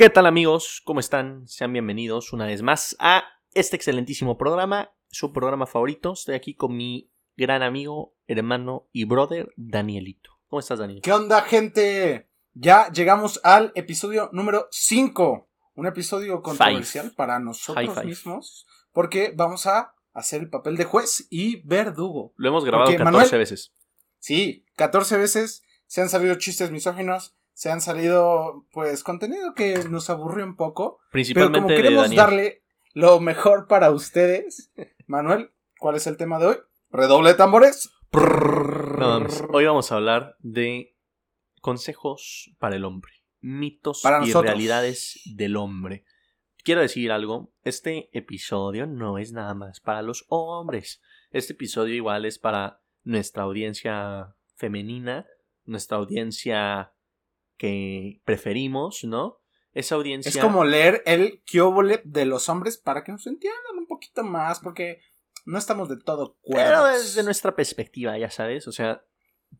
¿Qué tal amigos? ¿Cómo están? Sean bienvenidos una vez más a este excelentísimo programa, su programa favorito. Estoy aquí con mi gran amigo, hermano y brother, Danielito. ¿Cómo estás, Daniel? ¿Qué onda, gente? Ya llegamos al episodio número 5. Un episodio controversial para nosotros mismos. Porque vamos a hacer el papel de juez y verdugo. Lo hemos grabado 14 veces. Sí, 14 veces. Se han salido chistes misóginos. Se han salido, pues, contenido que nos aburrió un poco. Principalmente pero como queremos darle lo mejor para ustedes. Manuel, ¿cuál es el tema de hoy? Redoble de tambores. hoy vamos a hablar de consejos para el hombre. Mitos y realidades del hombre. Quiero decir algo, este episodio no es nada más para los hombres. Este episodio igual es para nuestra audiencia femenina, nuestra audiencia que preferimos, ¿no? Esa audiencia... Es como leer el Kiobole de los hombres para que nos entiendan un poquito más, porque no estamos de todo cuerdos. Pero desde nuestra perspectiva, ya sabes, o sea,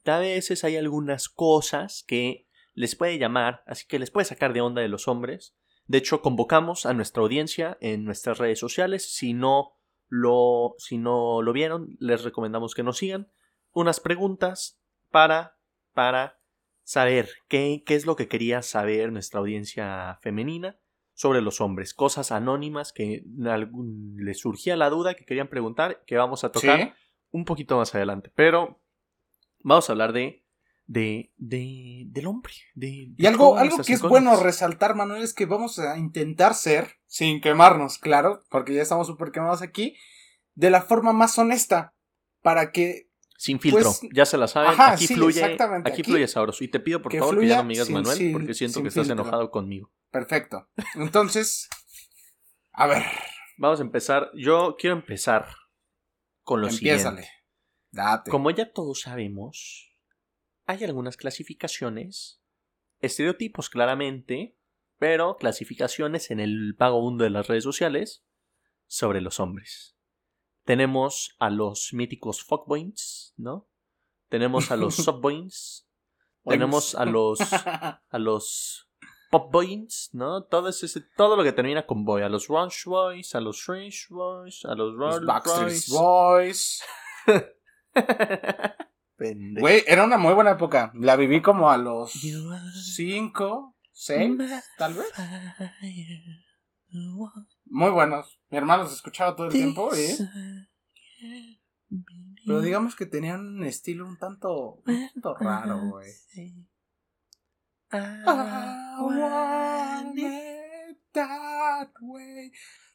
a veces hay algunas cosas que les puede llamar, así que les puede sacar de onda de los hombres, de hecho, convocamos a nuestra audiencia en nuestras redes sociales. Si no lo, si no lo vieron, les recomendamos que nos sigan. Unas preguntas para, para saber qué, qué es lo que quería saber nuestra audiencia femenina sobre los hombres. Cosas anónimas que les surgía la duda, que querían preguntar, que vamos a tocar un poquito más adelante. Pero vamos a hablar de de, de, del hombre. De, y algo, algo que es bueno resaltar, Manuel, es que vamos a intentar ser, sin quemarnos, claro, porque ya estamos súper quemados aquí, de la forma más honesta, para que... Sin filtro, pues, ya se la saben. aquí fluye, aquí, aquí, fluye sabroso. Y te pido por favor que ya no me digas Manuel, porque siento que estás enojado conmigo. Perfecto. Entonces, a ver. Vamos a empezar. Yo quiero empezar con lo Empiézale. siguiente. Date. Como ya todos sabemos, hay algunas clasificaciones, estereotipos claramente, pero clasificaciones en el pago mundo de las redes sociales sobre los hombres. Tenemos a los míticos fuckboys, ¿no? Tenemos a los subboys, tenemos a los a los popboys, ¿no? Todo ese, todo lo que termina con boy, a los Rush Boys, a los Strange Boys, a los Roll Backstreet Boys. Güey, era una muy buena época. La viví como a los 5, 6, tal vez. Muy buenos. Mi hermano los escuchaba todo el tiempo Pero digamos que tenían un estilo un tanto, un tanto raro, güey.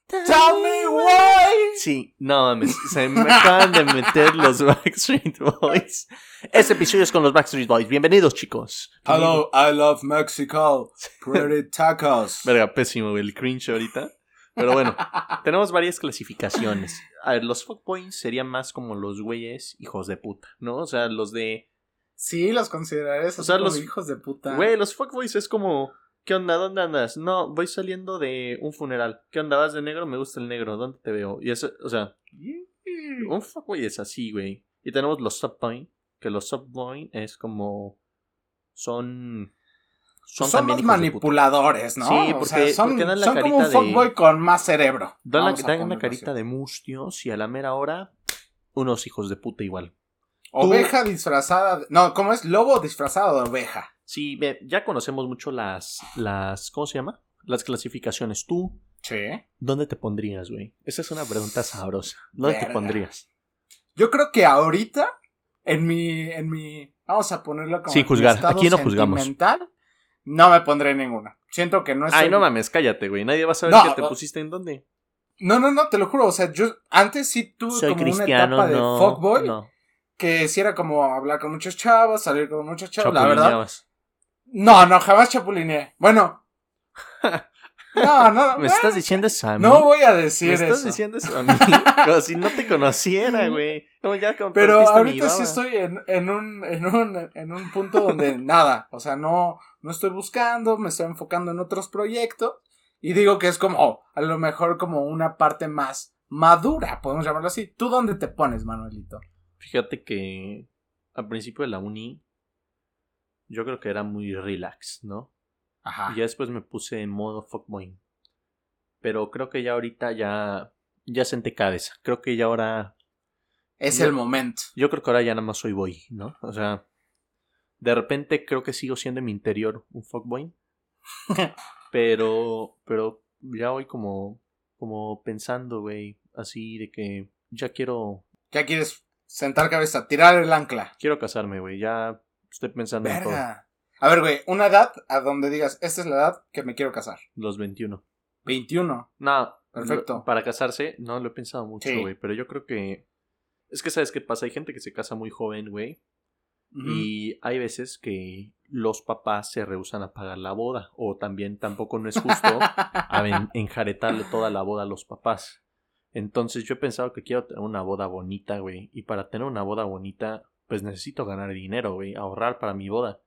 Tell me why. Sí, no mames, se me acaban de meter los Backstreet Boys. Este episodio es con los Backstreet Boys. Bienvenidos, chicos. Hello, I love Mexico. Pretty tacos. Verga, pésimo el cringe ahorita. Pero bueno, tenemos varias clasificaciones. A ver, los fuckboys serían más como los güeyes hijos de puta, ¿no? O sea, los de. Sí, los consideraré esos o sea, los hijos de puta. Güey, los fuckboys es como ¿Qué onda? ¿Dónde andas? No, voy saliendo de un funeral. ¿Qué onda? ¿Vas de negro? Me gusta el negro. ¿Dónde te veo? Y eso, o sea, un fuckboy es así, güey. Y tenemos los subboy, que los subboy es como son son, manipuladores, ¿no? Sí, porque, son, dan la como un fuckboy con más cerebro. Dan, la, carita de mustios y a la mera hora unos hijos de puta igual. Oveja disfrazada, no, ¿cómo es? Lobo disfrazado de oveja. Sí, ya conocemos mucho las, las, ¿cómo se llama? Las clasificaciones. ¿Tú? Sí. ¿Dónde te pondrías, güey? Esa es una pregunta sabrosa. ¿Dónde te pondrías? Yo creo que ahorita, en mi, en mi, vamos a ponerlo como Sin juzgar, aquí no juzgamos. No me pondré ninguna. Siento que no es. Ay, no mames, cállate, güey. Nadie va a saber que te pusiste en dónde. No, no, no, te lo juro. O sea, yo antes sí tuve como una etapa de fuckboy. Que sí era como hablar con muchos chavos, salir con muchos chavos. La verdad. No, no, jamás chapulineé. Bueno. No, no. Me estás diciendo eso a mí. No voy a decir eso. Me estás diciendo eso a mí. Como si no te conociera, güey. Pero ahorita sí estoy en, en, un, en, un, en un punto donde nada. O sea, no, no estoy buscando, me estoy enfocando en otros proyectos. Y digo que es como, oh, a lo mejor como una parte más madura, podemos llamarlo así. ¿Tú dónde te pones, Manuelito? Fíjate que al principio de la uni yo creo que era muy relax, ¿no? Ajá. Y ya después me puse en modo fuckboy. Pero creo que ya ahorita ya. Ya senté cabeza. Creo que ya ahora. Es el momento. Yo creo que ahora ya nada más soy boy, ¿no? O sea. De repente creo que sigo siendo en mi interior un fuckboy. pero. Pero ya voy como. Como pensando, güey. Así de que. Ya quiero. Ya quieres sentar cabeza, tirar el ancla. Quiero casarme, güey. Ya estoy pensando en todo. A ver, güey, una edad a donde digas, esta es la edad que me quiero casar. Los 21. 21. No. Perfecto. Para casarse, no lo he pensado mucho, güey. Pero yo creo que. Es que, ¿sabes qué pasa? Hay gente que se casa muy joven, güey. Y hay veces que los papás se rehusan a pagar la boda. O también tampoco no es justo enjaretarle toda la boda a los papás. Entonces yo he pensado que quiero tener una boda bonita, güey. Y para tener una boda bonita, pues necesito ganar dinero, güey. Ahorrar para mi boda.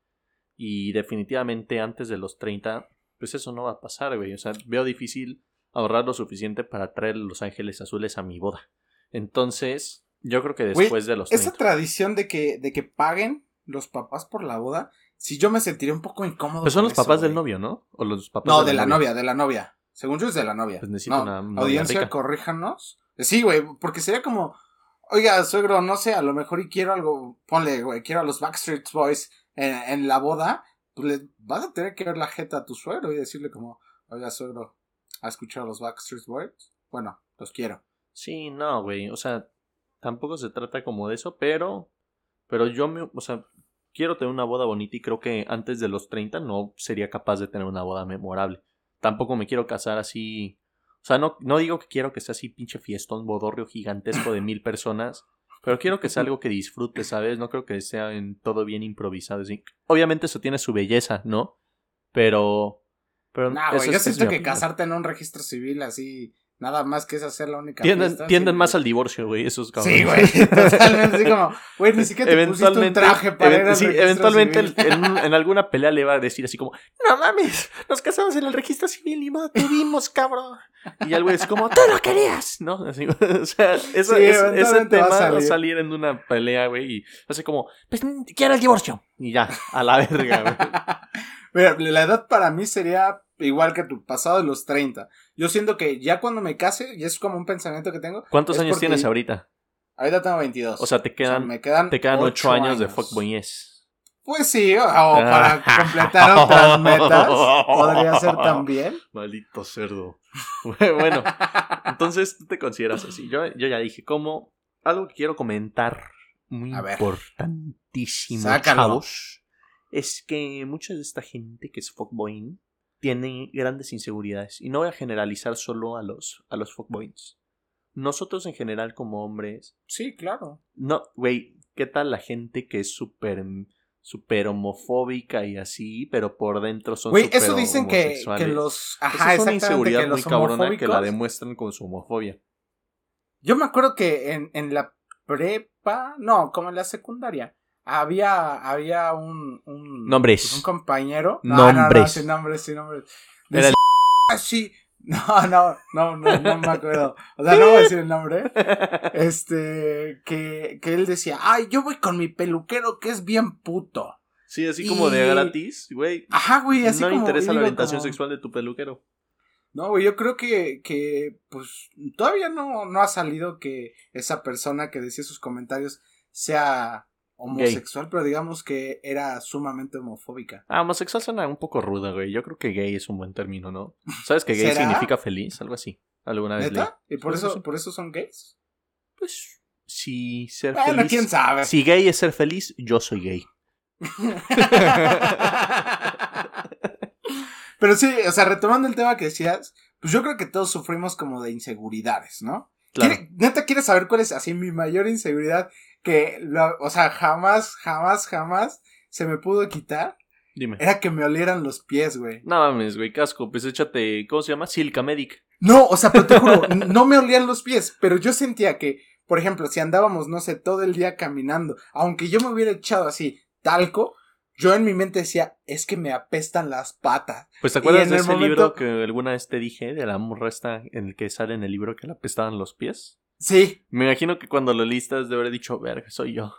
Y definitivamente antes de los 30, pues eso no va a pasar, güey. O sea, veo difícil ahorrar lo suficiente para traer los ángeles azules a mi boda. Entonces, yo creo que después de los 30. Esa tradición de que, de que paguen los papás por la boda, si yo me sentiría un poco incómodo. Pues son los papás del novio, ¿no? O los papás No, de, la, novia? de la novia. Según yo es de la novia. Pues necesito una, audiencia, corríjanos. Sí, güey, porque sería como, oiga, suegro, no sé, a lo mejor y quiero algo, ponle, güey, quiero a los Backstreet Boys en, la boda, pues le vas a tener que ver la jeta a tu suegro y decirle como, oiga, suegro, ¿ha escuchado a los Backstreet Boys? Bueno, los quiero. Sí, no, güey, o sea, tampoco se trata como de eso, pero, pero yo me, o sea, quiero tener una boda bonita y creo que antes de los 30 no sería capaz de tener una boda memorable. Tampoco me quiero casar así. O sea, no, no digo que quiero que sea así pinche fiestón bodorrio gigantesco de mil personas. Pero quiero que sea algo que disfrute, ¿sabes? No creo que sea en todo bien improvisado. Obviamente eso tiene su belleza, ¿no? Pero. Pero nah, güey, yo siento que casarte en un registro civil así Nada más que es hacer la única Tienden, tienden más al divorcio, güey, esos cabrones. Sí, güey, totalmente. Así como, güey, ni siquiera te pusiste un traje para Sí, eventualmente en, en, alguna pelea le va a decir así como, no mames, nos casamos en el registro civil y no tuvimos, cabrón. Y el güey es como, tú lo querías, ¿no? Así, o sea, eso, ese tema va a, salir. en una pelea, güey, y hace como, pues, quiero el divorcio. Y ya, a la verga, güey. Mira, la edad para mí sería igual que tu, pasado de los 30. Yo siento que ya cuando me case, y es como un pensamiento que tengo. ¿Cuántos años tienes ahorita? Ahorita tengo 22. O sea, te quedan, me quedan te quedan 8 años, de fuckboyes. Pues sí, o, para completar otras metas, podría ser también. Maldito cerdo. bueno, entonces tú te consideras así. Yo, yo ya dije, como algo que quiero comentar muy importantísimo, chavos, es que mucha de esta gente que es fuckboy tiene grandes inseguridades. Y no voy a generalizar solo a los, a los fuckboys. Nosotros en general como hombres. Sí, claro. No, güey, ¿qué tal la gente que es súper súper homofóbica y así, pero por dentro son Güey, eso dicen que, que, los ajá, es una inseguridad muy cabrona que la demuestran con su homofobia. Yo me acuerdo que en, en la prepa, no, como en la secundaria, había, había un, un, nombres. Pues, un compañero. No, nombres. No, sin nombres, sin nombres. Decía, sí. No, no, no, no, no me acuerdo. O sea, no voy a decir el nombre. Este, que, que él decía, ay, yo voy con mi peluquero que es bien puto. Sí, así como de gratis, güey. Ajá, güey, así no como. No interesa la orientación sexual de tu peluquero. No, güey, yo creo que, que, pues, todavía no, no ha salido que esa persona que decía sus comentarios sea homosexual, pero digamos que era sumamente homofóbica. Ah, homosexual suena un poco ruda, güey. Yo creo que gay es un buen término, ¿no? ¿Sabes que gay significa feliz? Algo así. ¿Alguna vez ¿Neta? ¿Y por eso, por eso son gays? Pues, si ser bueno, feliz. quién sabe. Si gay es ser feliz, yo soy gay. pero sí, o sea, retomando el tema que decías, pues yo creo que todos sufrimos como de inseguridades, ¿no? Claro. ¿Neta quieres saber cuál es así mi mayor inseguridad? que, o sea, jamás, jamás, jamás se me pudo quitar. Dime. Era que me olieran los pies, güey. No mames, güey, casco. Pues échate, ¿cómo se llama? Silca Medic. No, o sea, pero te juro, no me olían los pies, pero yo sentía que, por ejemplo, si andábamos, no sé, todo el día caminando, aunque yo me hubiera echado así talco, yo en mi mente decía, es que me apestan las patas. Pues te acuerdas de ese libro que alguna vez te dije, de la morra en el que sale en el libro que le apestaban los pies? Sí. Me imagino que cuando lo listas de haber dicho, verga, soy yo.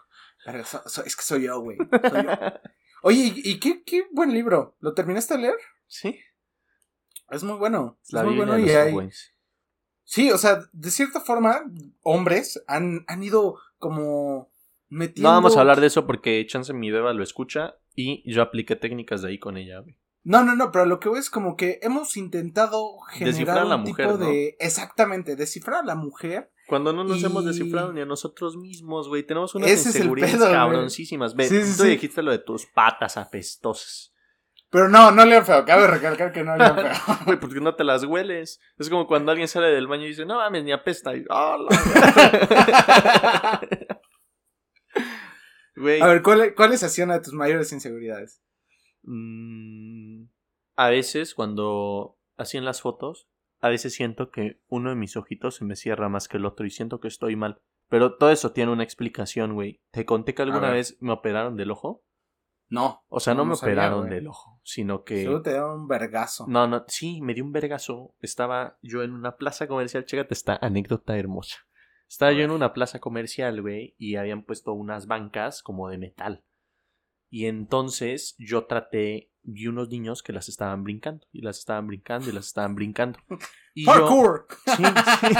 es que soy yo, güey. Oye, ¿y, qué, qué buen libro? ¿Lo terminaste de leer? Sí. Es muy bueno. Es muy bueno y hay... Sí, o sea, de cierta forma, hombres han, han ido como metiendo... No vamos a hablar de eso porque Chance mi beba lo escucha y yo apliqué técnicas de ahí con ella, güey. No, no, no, pero lo que veo es como que hemos intentado generar un tipo de. Exactamente, descifrar a la mujer. Cuando no nos hemos descifrado ni a nosotros mismos, güey. Tenemos unas inseguridades cabroncísimas. Ve, tú dijiste lo de tus patas apestosas. Pero no, no lean feo. Cabe recalcar que no lean feo. Güey, porque no te las hueles. Es como cuando alguien sale del baño y dice, no mames, ni apesta. Y, a ver, ¿cuáles hacían una de tus mayores inseguridades? Mm, a veces cuando hacían las fotos, a veces siento que uno de mis ojitos se me cierra más que el otro y siento que estoy mal. Pero todo eso tiene una explicación, güey. ¿Te conté que alguna vez me operaron del ojo? No. O sea, no, me operaron del ojo, sino que... Solo te dieron un vergazo. No, no, sí, me dio un vergazo. Estaba yo en una plaza comercial, chécate esta anécdota hermosa. Estaba yo en una plaza comercial, güey, y habían puesto unas bancas como de metal. Y entonces yo traté, vi unos niños que las estaban brincando, y las estaban brincando, y las estaban brincando. Y ¡Parkour! sí, sí.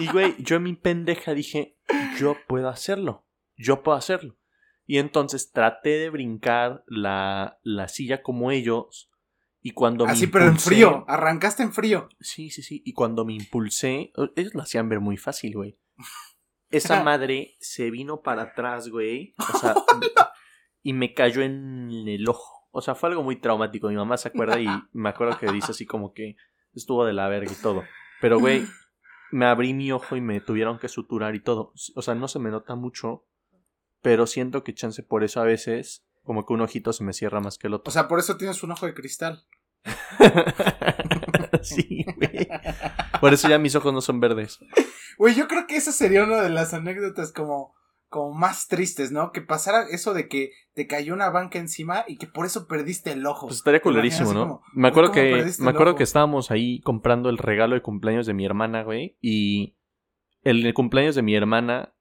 Y güey, yo en mi pendeja dije, yo puedo hacerlo, yo puedo hacerlo. Y entonces traté de brincar la, la silla como ellos. Y cuando Así, pero en frío. Arrancaste en frío. Sí, sí, sí. Y cuando me impulsé, ellos lo hacían ver muy fácil, güey. Esa madre se vino para atrás, güey. O sea, y me cayó en el ojo. O sea, fue algo muy traumático. Mi mamá se acuerda y me acuerdo que dice así como que estuvo de la verga y todo. Pero, güey, me abrí mi ojo y me tuvieron que suturar y todo. O sea, no se me nota mucho, pero siento que chance por eso a veces como que un ojito se me cierra más que el otro. O sea, por eso tienes un ojo de cristal. sí, güey. Por eso ya mis ojos no son verdes. Güey, yo creo que esa sería una de las anécdotas como como más tristes, ¿no? Que pasara eso de que te cayó una banca encima y que por eso perdiste el ojo. Pues estaría culerísimo, ¿no? me acuerdo que me acuerdo que estábamos ahí comprando el regalo de cumpleaños de mi hermana, güey, y el cumpleaños de mi hermana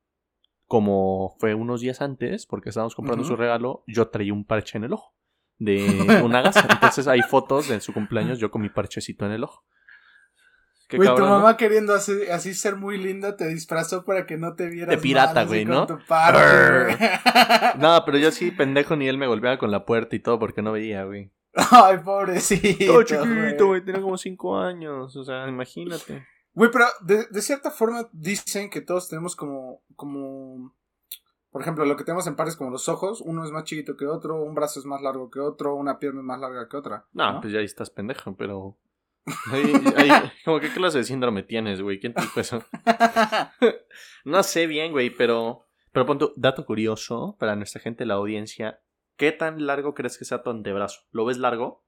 como fue unos días antes, porque estábamos comprando su regalo, yo traía un parche en el ojo de una gasa. Entonces hay fotos de su cumpleaños yo con mi parchecito en el ojo. Güey, tu mamá queriendo así, ser muy linda te disfrazó para que no te vieras. De pirata, güey, ¿no? no, pero yo sí, pendejo, ni él me golpeaba con la puerta y todo porque no veía, güey. Ay, pobrecito. Todo chiquito, güey, tenía como cinco años, o sea, imagínate. Güey, pero de, de, cierta forma dicen que todos tenemos como, como, por ejemplo, lo que tenemos en pares como los ojos, uno es más chiquito que otro, un brazo es más largo que otro, una pierna es más larga que otra. No, pues ya ahí estás pendejo, pero como qué clase de síndrome tienes, güey. ¿Quién te dijo eso? no sé bien, güey, pero. Pero punto, dato curioso para nuestra gente, la audiencia. ¿Qué tan largo crees que sea tu antebrazo? ¿Lo ves largo?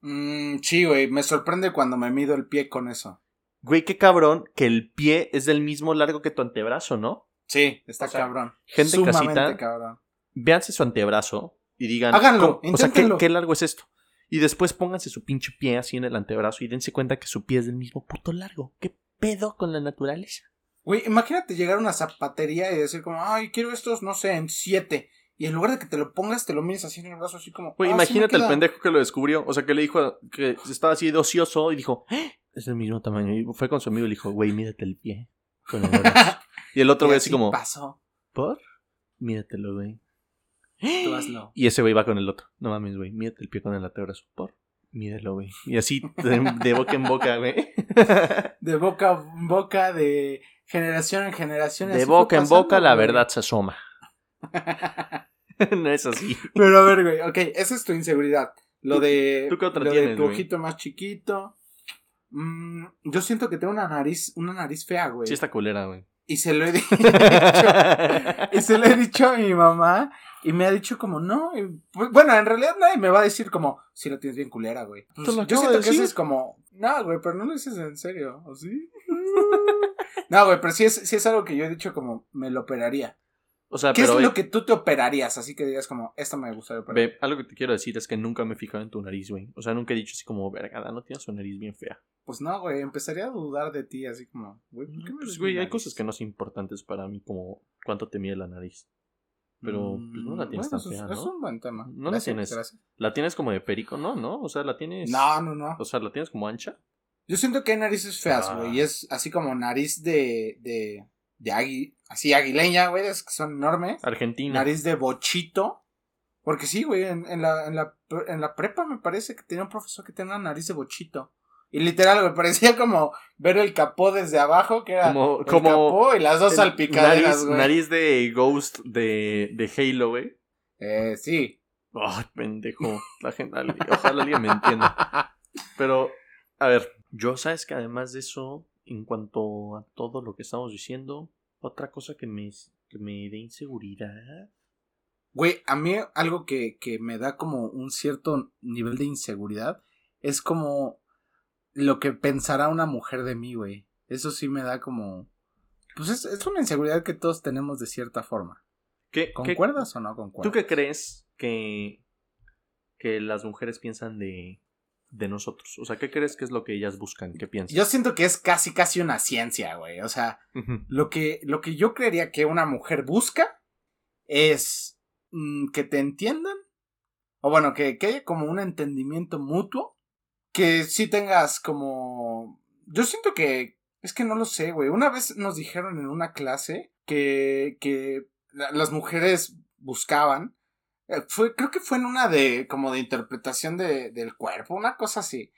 Mmm, sí, güey. Me sorprende cuando me mido el pie con eso. Güey, qué cabrón que el pie es del mismo largo que tu antebrazo, ¿no? Sí, está cabrón. Gente en casita. Cabrón. Véanse su antebrazo y digan. Háganlo, O sea, ¿qué largo es esto? Y después pónganse su pinche pie así en el antebrazo y dense cuenta que su pie es del mismo puto largo. ¿Qué pedo con la naturaleza? Güey, imagínate llegar a una zapatería y decir como, ay, quiero estos, no sé, en siete. Y en lugar de que te lo pongas, te lo mides así en el brazo, así como. Güey, ah, imagínate el pendejo que lo descubrió. O sea, que le dijo que estaba así de ocioso y dijo, ¡Eh! es del mismo tamaño. Y fue con su amigo y le dijo, güey, mídete el pie. Con el y el otro güey así como. pasó? ¿Por? Mídatelo, güey. Y ese güey va con el otro. No mames, güey. Mídete el pie con el antebrazo. Por. Mídelo, güey. Y así de, boca en boca, güey. De boca en boca, de generación en generación. De boca en boca, la verdad se asoma. no es así. Pero a ver, güey. Ok, esa es tu inseguridad. Lo de. ¿Tú qué otra lo de tu ojito más chiquito. Mm, yo siento que tengo una nariz, una nariz fea, güey. Sí, está culera, güey. Y se lo he dicho. y se lo he dicho a mi mamá. Y me ha dicho como, no. Pues, bueno, en realidad nadie me va a decir como, si lo tienes bien culera, güey. Pues, yo siento que eso es como, no, güey, pero no lo dices en serio, ¿o sí? no, güey, pero sí es, sí es algo que yo he dicho como, me lo operaría. O sea, ¿Qué es lo que tú te operarías? Así que digas como, esto me gustaría operar. Algo que te quiero decir es que nunca me he fijado en tu nariz, güey. O sea, nunca he dicho así como, vergada, no tienes una nariz bien fea. Pues no, güey, empezaría a dudar de ti, así como, güey, ¿por qué Pues, güey, hay cosas que no son importantes para mí, como cuánto te mide la nariz. Pero pues, no la Mm, tienes bueno, tan es- fea, ¿no? Es un buen tema. No la tienes. gracias. La tienes como de perico, ¿no? ¿No? O sea, la tienes. No, no, no. O sea, la tienes como ancha. Yo siento que hay narices feas, Ah. güey. Y es así como nariz de. de. De agui, así aguileña, güey. Es que son enormes. Argentina. Nariz de bochito. Porque sí, güey. En, en la, en, la, en la prepa me parece que tenía un profesor que tenía una nariz de bochito. Y literal, güey, parecía como ver el capó desde abajo, que era Como, el como capó y las dos salpicaderas, nariz, güey. nariz de Ghost de, de Halo, güey. Eh, sí. Ay, pendejo. La gente, ojalá alguien me entienda. Pero, a ver, yo sabes que además de eso, en cuanto a todo lo que estamos diciendo, otra cosa que me, que me dé inseguridad. Güey, a mí algo que, que me da como un cierto nivel de inseguridad es como lo que pensará una mujer de mí, güey. Eso sí me da como... Pues es, es una inseguridad que todos tenemos de cierta forma. ¿Qué, qué- ¿Concuerdas o no ¿Tú concuerdas? qué crees que, que las mujeres piensan de, de nosotros? O sea, ¿qué crees que es lo que ellas buscan? ¿Qué piensan? Yo siento que es casi casi una ciencia, güey. O sea, lo que, lo que yo creería que una mujer busca es mm, que te entiendan. O bueno, que, que haya como un entendimiento mutuo. Que sí tengas como... Yo siento que... Es que no lo sé, güey. Una vez nos dijeron en una clase que, que la- las mujeres buscaban. Eh, Fue, creo que fue en una de como de interpretación de, del cuerpo, una cosa así.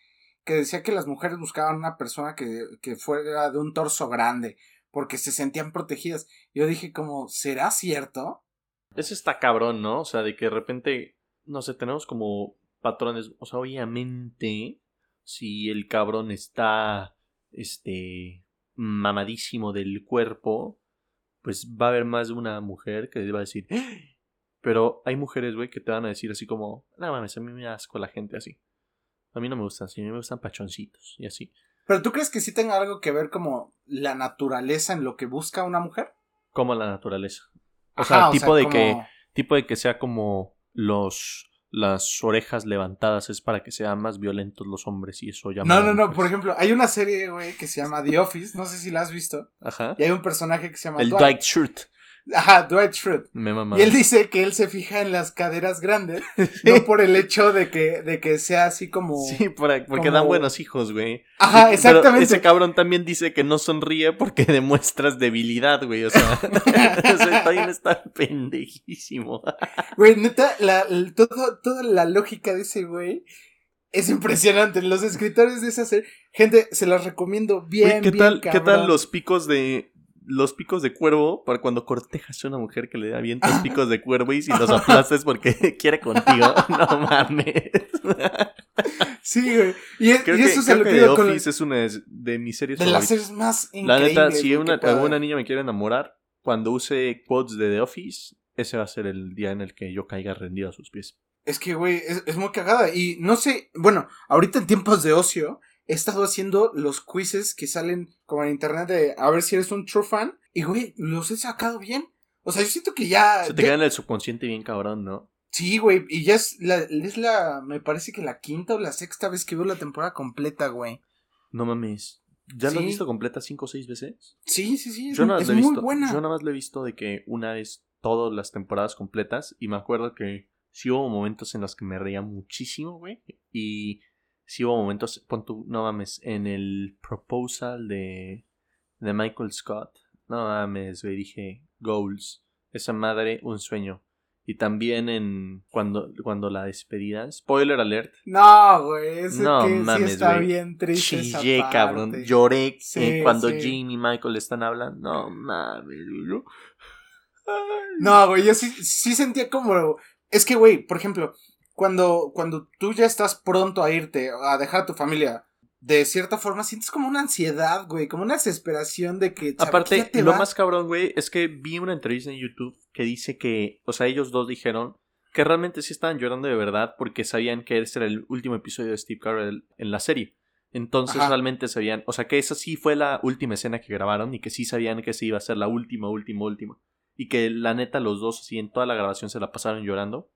Que decía que las mujeres buscaban una persona que, que fuera de un torso grande. Porque se sentían protegidas. Yo dije como, ¿será cierto? Eso está cabrón, ¿no? O sea, de que de repente, no sé, tenemos como patrones. O sea, obviamente, si el cabrón está, este, mamadísimo del cuerpo, pues va a haber más de una mujer que va a decir. "¡Ah!". Pero hay mujeres, güey, que te van a decir así como, no mames, a mí me asco la gente así. A mí no me gustan así, a mí me gustan pachoncitos y así. Pero tú crees que sí tenga algo que ver como la naturaleza en lo que busca una mujer? Como la naturaleza. O Ajá, sea, tipo de como- que tipo de que sea como los las orejas levantadas es para que sean más violentos los hombres y eso llama No, no, no, por ejemplo, hay una serie, güey, que se llama The Office, no sé si la has visto, Ajá. y hay un personaje que se llama El Dwight. Dwight Shirt. Ajá, Dwight Schrute. Me mama. Y él dice que él se fija en las caderas grandes, no por el hecho de que, de que sea así como... Sí, por- porque como- dan buenos hijos, güey. Ajá, Pero exactamente. ese cabrón también dice que no sonríe porque demuestras debilidad, güey. O sea, ese está pendejísimo. Güey, neta, la, todo, toda la lógica de ese güey es impresionante. Los escritores de esa serie, gente, se las recomiendo bien, Güey, ¿qué bien, tal, ¿Qué tal los picos de los picos de cuervo para cuando cortejas a una mujer que le da vientos picos de cuervo y si los aplastes porque quiere contigo? No mames. Sí, güey. Y, es- Creo y que, eso se creo que The con Office es una de, de mis series de las favoritas. series más La neta, si una, alguna niña me quiere enamorar, cuando use quotes de The Office, ese va a ser el día en el que yo caiga rendido a sus pies. Es que, güey, es, es muy cagada. Y no sé, bueno, ahorita en tiempos de ocio, he estado haciendo los quizzes que salen como en internet de a ver si eres un true fan. Y, güey, los he sacado bien. O sea, yo siento que ya. Se te ya- queda en el subconsciente bien cabrón, ¿no? Sí, güey, y ya es la, es la, me parece que la quinta o la sexta vez que veo la temporada completa, güey. No mames. ¿Ya lo has visto completa cinco o seis veces? Sí, sí, sí, es, nada muy visto. buena. Yo nada más lo he visto de que una vez todas las temporadas completas. Y me acuerdo que sí hubo momentos en los que me reía muchísimo, güey. Y sí hubo momentos, pon tú, no mames, en el proposal de, de Michael Scott. No mames, güey, dije, goals. Esa madre, un sueño. Y también en cuando, cuando la despedida, spoiler alert, No, güey, ese No que mames, sí está bien triste esa chillé, parte. cabrón. Lloré Sí, eh, cuando sí. Jim y Michael están hablando. No mames, güey. No, güey, yo sí, sí sentía como... Es que, güey, por ejemplo, cuando, cuando tú ya estás pronto a irte, a dejar a tu familia, de cierta forma sientes como una ansiedad, güey, como una desesperación de que... Aparte, lo más cabrón, güey, es que vi una entrevista en YouTube que dice que, o sea, ellos dos dijeron que realmente sí estaban llorando de verdad porque sabían que ese era el último episodio de Steve Carell en la serie. Entonces Ajá. realmente sabían, o sea, que esa sí fue la última escena que grabaron y que sí sabían que se iba a ser la última, última, última. Y que la neta los dos así en toda la grabación se la pasaron llorando.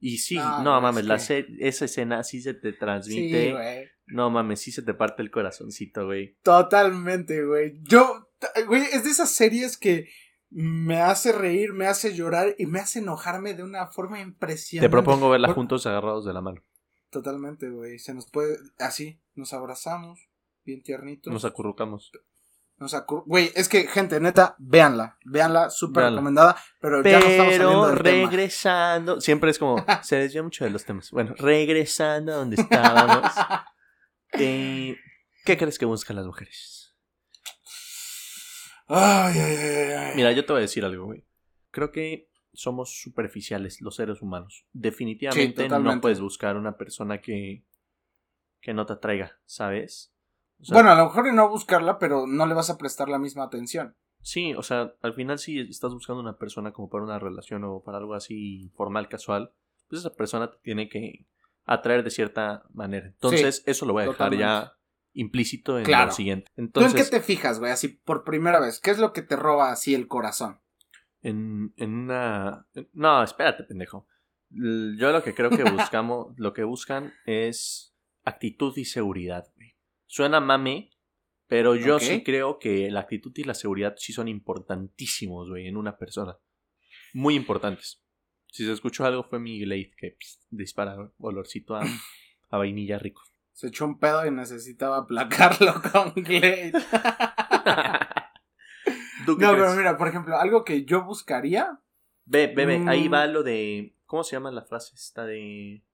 Y sí, No, mames, es la que- esa escena sí se te transmite. Sí, güey. no mames, sí se te parte el corazoncito, güey. Totalmente, güey. Yo, güey, es de esas series que me hace reír, me hace llorar y me hace enojarme de una forma impresionante. Te propongo verla juntos agarrados de la mano. Totalmente, güey. Se nos puede. Así, nos abrazamos, bien tiernitos. Nos acurrucamos. Nos acur... Güey, es que, gente, neta, véanla. Véanla, súper recomendada. Pero, ya no estamos saliendo del regresando. Siempre es como. se desvía mucho de los temas. Bueno, regresando a donde estábamos. eh, ¿Qué crees que buscan las mujeres? Ay, ay, ay, ay. Mira, yo te voy a decir algo, güey. Creo que somos superficiales los seres humanos. Definitivamente no puedes buscar una persona que, que no te atraiga, ¿sabes? Bueno, a lo mejor no buscarla, pero no le vas a prestar la misma atención. Sí, o sea, al final si estás buscando una persona como para una relación o para algo así formal, casual, pues esa persona te tiene que atraer de cierta manera. Entonces, eso lo voy a dejar ya implícito en lo siguiente. Entonces, ¿Tú en qué te fijas, güey? Así por primera vez, ¿qué es lo que te roba así el corazón? en, en una... No, espérate, pendejo. Yo lo que creo que buscamos, lo que buscan es actitud y seguridad, Suena mame, pero yo sí creo que la actitud y la seguridad sí son importantísimos, güey, en una persona. Muy importantes. Si se escuchó algo fue mi Glade que dispara olorcito a, a vainilla rico. Se echó un pedo y necesitaba aplacarlo con Glade. no, pero mira, por ejemplo, algo que yo buscaría. Ve, ve, ve, ahí mm. va lo de. ¿Cómo se llama la frase esta de.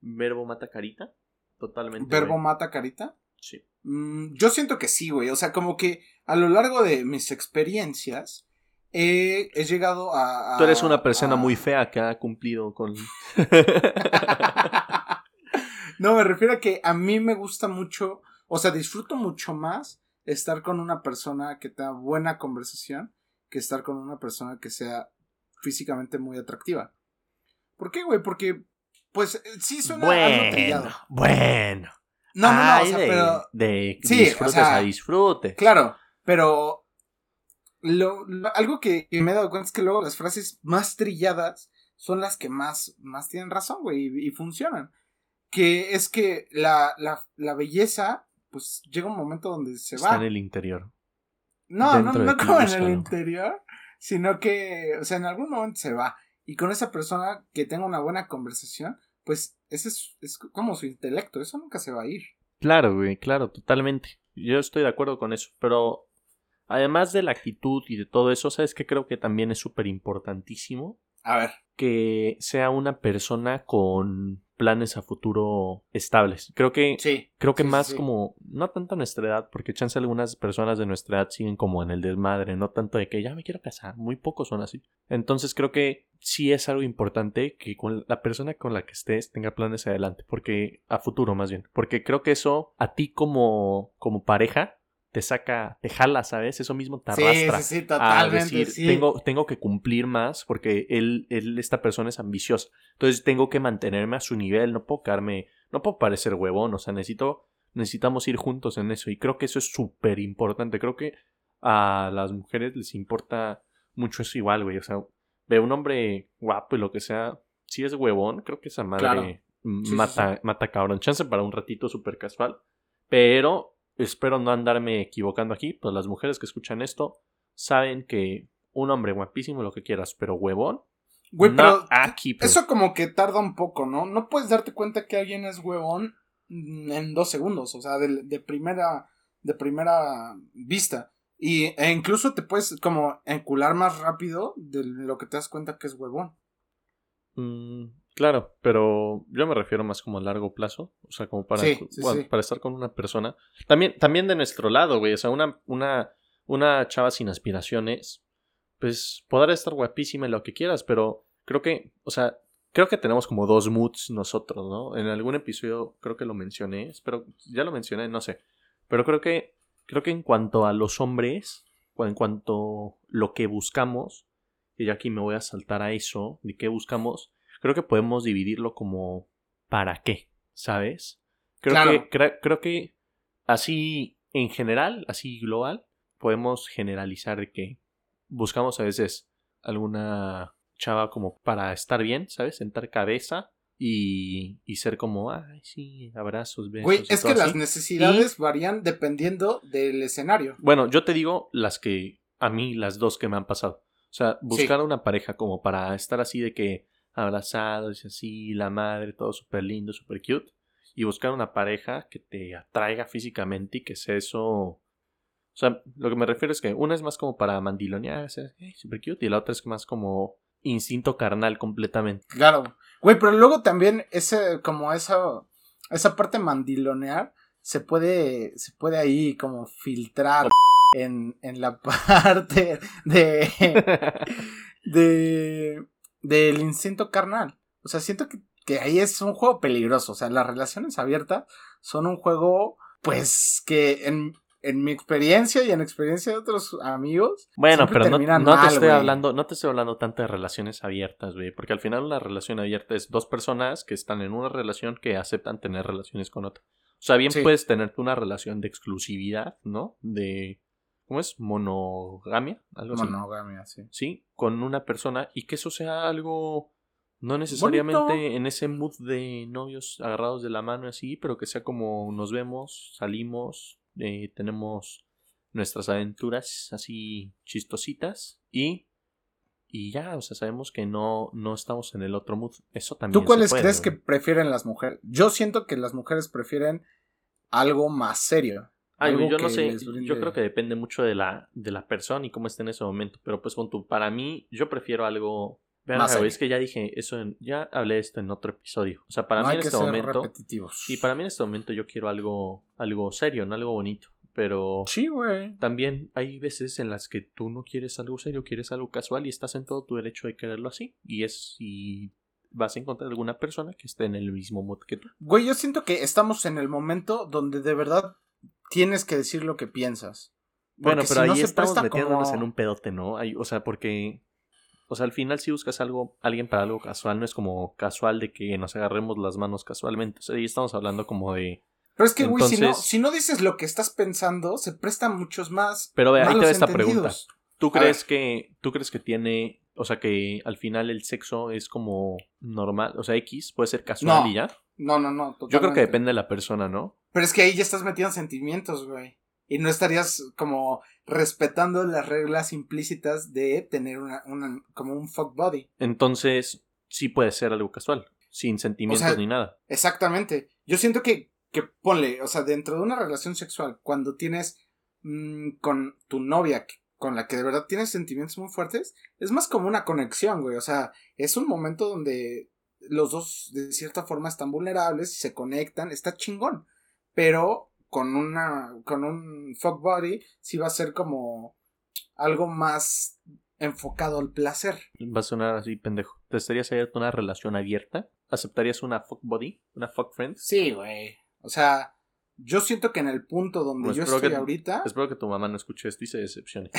Verbo mata carita? Totalmente. ¿Verbo mata carita? Sí. Mm, yo siento que sí, güey. O sea, como que a lo largo de mis experiencias. He, llegado a, Tú eres una persona muy fea que ha cumplido con. no, me refiero a que a mí me gusta mucho. O sea, disfruto mucho más estar con una persona que tenga buena conversación que estar con una persona que sea físicamente muy atractiva. ¿Por qué, güey? Porque, pues, eh, sí suena bueno, algo Bueno. No, no, no, o sea, de, pero... De disfrutes a disfrute. Claro, pero... Lo, algo que, me he dado cuenta es que luego las frases más trilladas son las que más, más tienen razón, güey, y, y, funcionan. Que es que la, la, la belleza pues llega un momento donde se va. Está en el interior. No, no, no como en el interior, sino que, o sea, en algún momento se va. Y con esa persona que tenga una buena conversación, pues ese es, es como su intelecto, eso nunca se va a ir. Claro, güey, claro, totalmente. Yo estoy de acuerdo con eso, pero además de la actitud y de todo eso, ¿sabes qué creo que también es súper importantísimo? A ver. Que sea una persona con planes a futuro estables. Creo que, sí, creo que más como, no tanto a nuestra edad, porque chance algunas personas de nuestra edad siguen como en el desmadre, no tanto de que ya me quiero casar, muy pocos son así. Entonces creo que sí es algo importante que con la persona con la que estés tenga planes adelante, porque a futuro más bien, porque creo que eso a ti como, como pareja te saca, te jala, ¿sabes? Eso mismo te arrastra. Sí, sí, totalmente. Tengo, tengo que cumplir más porque él, él, esta persona es ambiciosa. Entonces tengo que mantenerme a su nivel, no puedo quedarme, no puedo parecer huevón, o sea, necesito, necesitamos ir juntos en eso. Y creo que eso es súper importante. Creo que a las mujeres les importa mucho eso igual, güey. O sea, ve un hombre guapo y lo que sea, si es huevón, creo que esa madre mata, mata cabrón. Chance para un ratito súper casual. Pero espero no andarme equivocando aquí, pues las mujeres que escuchan esto saben que un hombre guapísimo, lo que quieras, pero huevón. Güey, pero aquí, pues. eso como que tarda un poco, ¿no? No puedes darte cuenta que alguien es huevón en dos segundos, o sea, de, primera, de primera vista. Y, e incluso te puedes como encular más rápido de lo que te das cuenta que es huevón. Mm, Claro, pero yo me refiero más como a largo plazo, o sea, como para, para estar con una persona. También, también de nuestro lado, güey, o sea, una, una, una chava sin aspiraciones, pues podrá estar guapísima en lo que quieras, pero creo que, o sea, creo que tenemos como dos moods nosotros, ¿no? En algún episodio creo que lo mencioné, pero ya lo mencioné, no sé. Pero creo que, creo que en cuanto a los hombres, o en cuanto a lo que buscamos, y aquí me voy a saltar a eso, de qué buscamos, creo que podemos dividirlo como ¿para qué? ¿Sabes? Creo, que, creo que así en general, así global, podemos generalizar que buscamos a veces alguna chava como para estar bien, ¿sabes? Sentar cabeza y, y ser como, ay, sí, abrazos, besos. Güey, es que las necesidades varían dependiendo del escenario. Bueno, yo te digo las que a mí las dos que me han pasado. O sea, buscar a una pareja como para estar así de que abrazados y así, la madre, todo súper lindo, súper cute. Y buscar una pareja que te atraiga físicamente y que sea eso. O sea, lo que me refiero es que una es más como para mandilonear, ser súper cute, y la otra es más como instinto carnal completamente. Claro. Güey, pero luego también ese, como esa, esa parte mandilonear, se puede, se puede ahí como filtrar en, en la parte de, de, del instinto carnal. O sea, siento que, que ahí es un juego peligroso. O sea, las relaciones abiertas son un juego, pues, que en, en mi experiencia y en experiencia de otros amigos. Bueno, pero no, no te estoy hablando, no te estoy hablando tanto de relaciones abiertas, güey. Porque al final una relación abierta es dos personas que están en una relación que aceptan tener relaciones con otra. O sea, bien puedes tener una relación de exclusividad, ¿no? De. ¿Cómo es? Monogamia, algo así. Monogamia, sí. Sí, con una persona y que eso sea algo. No necesariamente en ese mood de novios agarrados de la mano así, pero que sea como nos vemos, salimos, eh, tenemos nuestras aventuras así chistositas y y ya, o sea, sabemos que no, no estamos en el otro mood. Eso también. ¿Tú cuáles crees que prefieren las mujeres? Yo siento que las mujeres prefieren algo más serio. Yo no sé, yo creo que depende mucho de la, de la persona y cómo esté en ese momento. Pero pues con tu, para mí, yo prefiero algo. más es que ya dije eso, ya hablé de esto en otro episodio. O sea, para mí en este momento. Y para mí en este momento yo quiero algo, algo serio, no algo bonito. Pero sí, güey. También hay veces en las que tú no quieres algo serio, quieres algo casual y estás en todo tu derecho de quererlo así. Y es si vas a encontrar alguna persona que esté en el mismo mood que tú. Güey, yo siento que estamos en el momento donde de verdad tienes que decir lo que piensas. Bueno, pero ahí estamos metiéndonos en un pedote, ¿no? o sea, porque o sea, al final si buscas algo, alguien para algo casual, no es como casual de que nos agarremos las manos casualmente. O sea, ahí estamos hablando como de pero es que, güey, si, no, dices lo que estás pensando, se prestan muchos más. Pero ve, ahí te esta pregunta. ¿Tú crees que, tú crees que tiene, o sea, que al final el sexo es como normal, o sea, X puede ser casual y ya? No, no, no. Yo creo que depende de la persona, ¿no? Pero es que ahí ya estás metiendo sentimientos, güey. Y no estarías como respetando las reglas implícitas de tener una, una como un fuck body. Entonces, sí puede ser algo casual, sin sentimientos ni nada. Exactamente. Yo siento que que ponle, o sea, dentro de una relación sexual, cuando tienes mm, con tu novia, con la que de verdad tienes sentimientos muy fuertes, es más como una conexión, güey. O sea, es un momento donde los dos de cierta forma están vulnerables y se conectan, está chingón. Pero con una, con un fuck body, sí va a ser como algo más enfocado al placer. Va a sonar así, pendejo. ¿Te estarías abierto una relación abierta? ¿Aceptarías una fuck body? ¿Una fuck friend? Sí, güey. O sea, yo siento que en el punto donde pues yo estoy ahorita. Espero que tu mamá no escuche esto y se decepcione.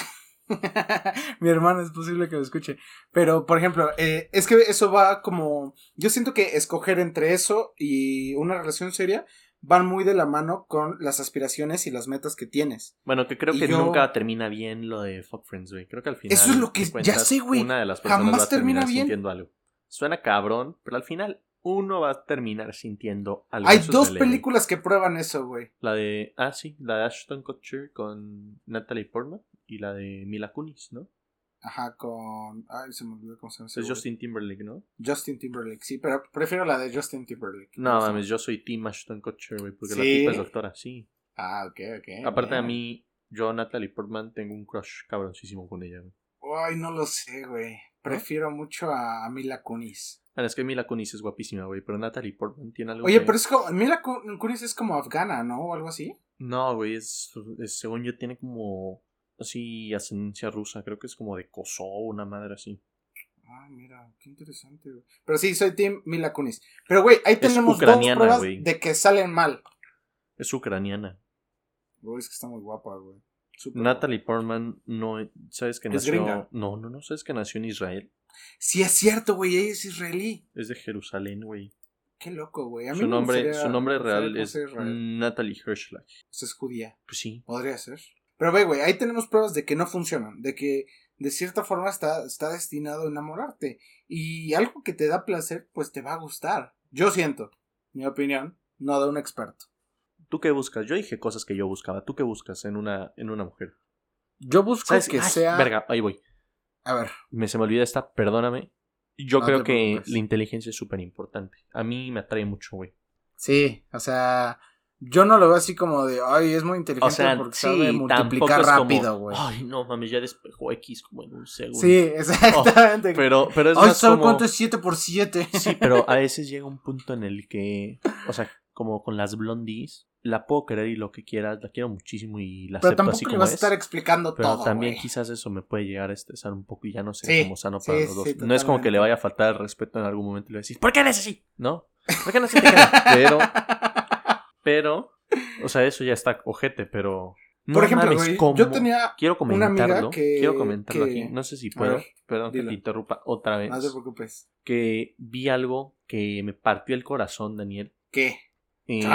Mi hermano es posible que lo escuche. Pero, por ejemplo, eh, es que eso va como. Yo siento que escoger entre eso y una relación seria van muy de la mano con las aspiraciones y las metas que tienes. Bueno, que creo que nunca termina bien lo de Fuck Friends, güey. Creo que al final. Eso es lo que. Ya sé, güey. Una de las personas Jamás va a termina bien. sintiendo algo. Suena cabrón, pero al final uno va a terminar sintiendo algo. Hay dos películas que prueban eso, güey. La de, ah, sí, la de Ashton Kutcher con Natalie Portman y la de Mila Kunis, ¿no? Ajá, con. Ay, se me olvidó cómo se llama. Es Justin Timberlake, ¿no? Justin Timberlake, sí, pero prefiero la de Justin Timberlake. No, mames, yo soy Team Ashton Kutcher, güey, porque la tipa es doctora, sí. Ah, ok, ok. Aparte a mí, yo, Natalie Portman, tengo un crush cabroncísimo con ella, güey. Ay, no lo sé, güey. Prefiero mucho a Mila Kunis. Bueno, es que Mila Kunis es guapísima, güey, pero Natalie Portman tiene algo Oye, pero es como, Mila Kunis es como afgana, ¿no? O algo así. No, güey, es, según yo tiene como así ascendencia rusa, creo que es como de Kosovo, una madre así. Ah, mira, qué interesante, güey. Pero sí, soy Team Mila Kunis. Pero, güey, ahí tenemos dos pruebas de que salen mal. Es ucraniana. Güey, es que está muy guapa, güey. Natalie Portman no, ¿sabes que nació? No, no, no, ¿sabes que nació en Israel? Sí, es cierto, güey, ella es israelí. Es de Jerusalén, güey. Qué loco, güey. Su, nombre, su nombre real es Natalie Hirschlag. Pues es judía. Pues sí. Podría ser. Pero ve, güey, ahí tenemos pruebas de que no funcionan, de que de cierta forma está, está destinado a enamorarte. Y algo que te da placer, pues te va a gustar. Yo siento, mi opinión, no de un experto. ¿Tú qué buscas? Yo dije cosas que yo buscaba. ¿Tú qué buscas en una, en una mujer? Yo busco que sea. Verga, ahí voy. A ver. Me se me olvida esta, perdóname. Yo creo que la inteligencia es súper importante. A mí me atrae mucho, güey. Sí, o sea, yo no lo veo así como de, ay, es muy inteligente o sea, porque sabe multiplicar rápido, güey. Ay, no mames, ya despejó X como en un segundo. Sí, exactamente. pero, pero es ay, ¿sabes cuánto es 7 por 7? Sí, pero a veces llega un punto en el que, o sea, como con las blondies, la puedo querer y lo que quieras, la quiero muchísimo y la pero acepto así como vas a estar explicando pero todo, también quizás eso me puede llegar a estresar un poco y ya no sé cómo sano para los dos. no es como que le vaya a faltar el respeto en algún momento y le decís, ¿por qué eres así? ¿No? ¿Por qué no se te queda? Pero, pero, o sea, eso ya está ojete, pero... Por ejemplo, yo tenía quiero comentarlo, quiero comentarlo aquí, no sé si puedo, perdón que te interrumpa otra vez. No te preocupes. Que vi algo que me partió el corazón, Daniel. ¿Qué? Eh,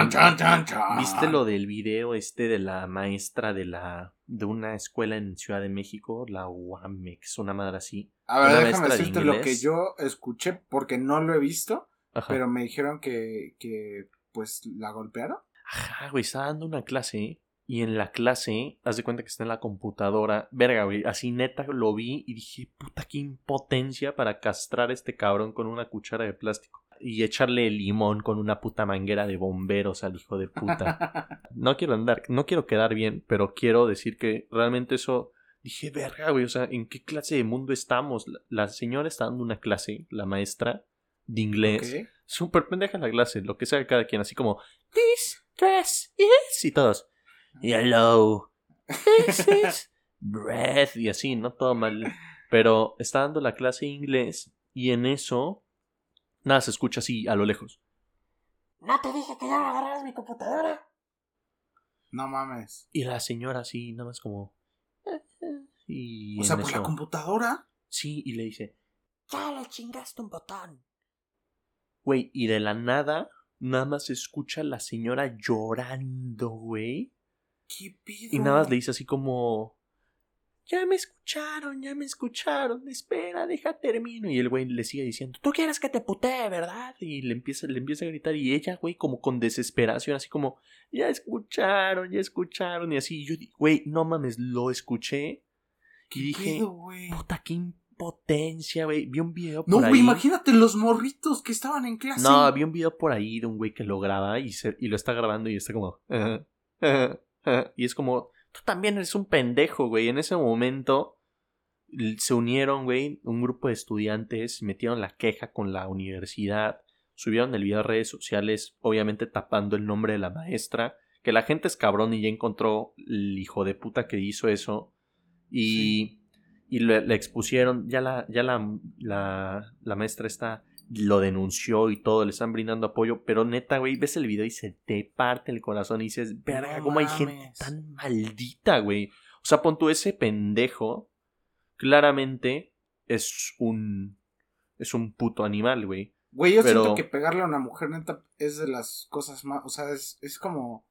¿Viste lo del video este de la maestra de la de una escuela en Ciudad de México, la UAMEX, una madre así? A ver, déjame decirte lo que yo escuché porque no lo he visto, pero me dijeron que, que pues la golpearon. Ajá, güey, estaba dando una clase y en la clase, haz de cuenta que está en la computadora. Verga, güey, así neta lo vi y dije, puta, qué impotencia para castrar a este cabrón con una cuchara de plástico y echarle limón con una puta manguera de bomberos al hijo de puta. No quiero andar, no quiero quedar bien, pero quiero decir que realmente eso dije, verga, güey, o sea, ¿en qué clase de mundo estamos? La, señora está dando una clase, la maestra de inglés. Súper pendeja la clase, lo que sea cada quien, así como, this dress is, y todos, hello, this is breath, y así, no todo mal. Pero está dando la clase de inglés y en eso Nada se escucha así a lo lejos. ¿No te dije que ya no agarraras mi computadora? No mames. Y la señora así, nada más como... Eh, eh", y o sea, por la computadora. Sí, y le dice... Ya le chingaste un botón. Güey, y de la nada, nada más se escucha la señora llorando, güey. ¿Qué pido? Y nada más le dice así como ya me escucharon, ya me escucharon, espera, deja termino. Y el güey le sigue diciendo, tú quieres que te putee, ¿verdad? Y le empieza, le empieza a gritar y ella, güey, como con desesperación, así como, ya escucharon, ya escucharon. Y así, y yo, güey, no mames, lo escuché. Y dije, puta, qué impotencia, güey. Vi un video por no, güey, imagínate los morritos que estaban en clase. No, vi un video por ahí de un güey que lo graba y, se, y lo está grabando y está como, y es como tú también eres un pendejo, güey. En ese momento se unieron, güey, un grupo de estudiantes, metieron la queja con la universidad, subieron el video a redes sociales, obviamente tapando el nombre de la maestra, que la gente es cabrón y ya encontró el hijo de puta que hizo eso. Y, y le, expusieron, ya la, ya la, la, la maestra está lo denunció y todo, le están brindando apoyo, pero neta, güey, ves el video y se te parte el corazón y dices, verga, ¿cómo hay gente tan maldita, güey? O sea, pon tú ese pendejo, claramente es un, es un puto animal, güey. Güey, yo siento que pegarle a una mujer, neta, es de las cosas más, o sea, es, es como,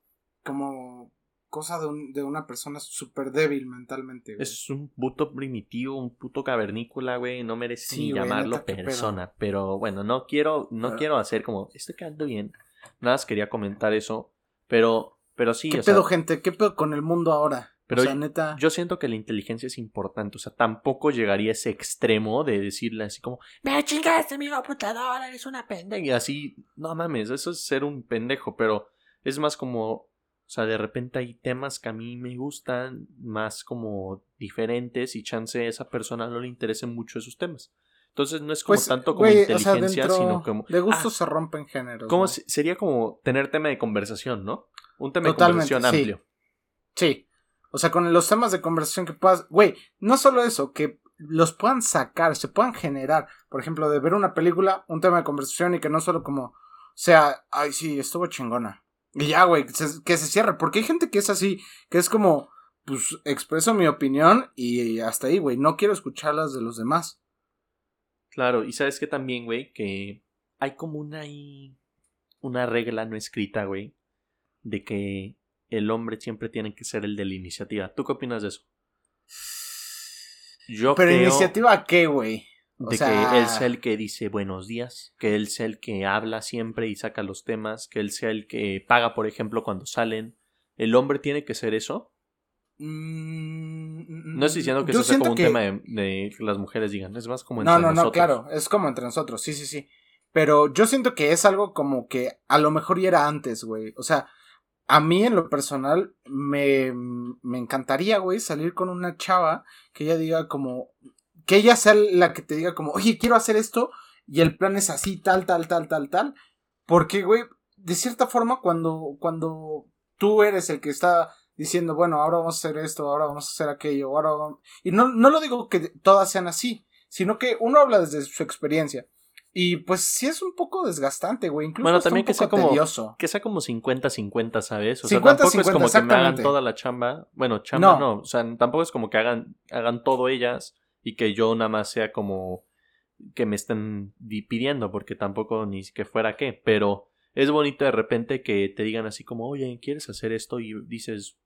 como cosa de, un, de una persona súper débil mentalmente, güey. Es un puto primitivo, un puto cavernícola, güey. No merece ni llamarlo persona. Pero bueno, no quiero, no quiero hacer como, estoy quedando bien. Nada más quería comentar eso. Pero, pero sí. ¿Qué pedo, gente? ¿Qué pedo con el mundo ahora? Pero o sea, neta... yo siento que la inteligencia es importante. O sea, tampoco llegaría a ese extremo de decirle así como, me chingaste mi computadora, eres una pendeja. Y así, no mames, eso es ser un pendejo. Pero es más como o sea, de repente hay temas que a mí me gustan más como diferentes y chance a esa persona no le interesen mucho esos temas. Entonces no es como pues, tanto como inteligencia, sino como... De gusto ah, se rompen géneros. Como Sería como tener tema de conversación, ¿no? Un tema de conversación amplio. Sí. O sea, con los temas de conversación que puedas... Güey, no solo eso, que los puedan sacar, se puedan generar. Por ejemplo, de ver una película, un tema de conversación y que no solo como sea, ay, sí, estuvo chingona. Y ya, güey, que se, cierre. Porque hay gente que es así, que es como, pues expreso mi opinión y hasta ahí, güey. No quiero escucharlas de los demás. Claro, y sabes que también, güey, que hay como una una regla no escrita, güey, de que el hombre siempre tiene que ser el de la iniciativa. ¿Tú qué opinas de eso? Yo Pero iniciativa qué, güey? De que él sea el que dice buenos días, que él sea el que habla siempre y saca los temas, que él sea el que paga, por ejemplo, cuando salen. ¿El hombre tiene que ser eso? Mm, No estoy diciendo que eso sea como un tema de, que las mujeres digan, es más como entre nosotros. No, no, no, claro, es como entre nosotros, sí, sí, sí. Pero yo siento que es algo como que a lo mejor ya era antes, güey. O sea, a mí en lo personal me, me encantaría, güey, salir con una chava que ella diga como, que ella sea la que te diga como, oye, quiero hacer esto y el plan es así, tal, tal, tal, tal, tal. Porque, güey, de cierta forma, cuando, cuando tú eres el que está diciendo, bueno, ahora vamos a hacer esto, ahora vamos a hacer aquello, ahora vamos... Y no, no lo digo que todas sean así, sino que uno habla desde su experiencia. Y pues sí es un poco desgastante, güey. Incluso bueno, también que sea como que sea como 50-50, ¿sabes? O sea, tampoco es como que me hagan toda la chamba. Bueno, chamba no. o sea, tampoco es como que hagan hagan todo ellas y que yo nada más sea como que me estén pidiendo, porque tampoco ni que fuera qué, pero es bonito de repente que te digan así como, "Oye, ¿quieres hacer esto?" y dices,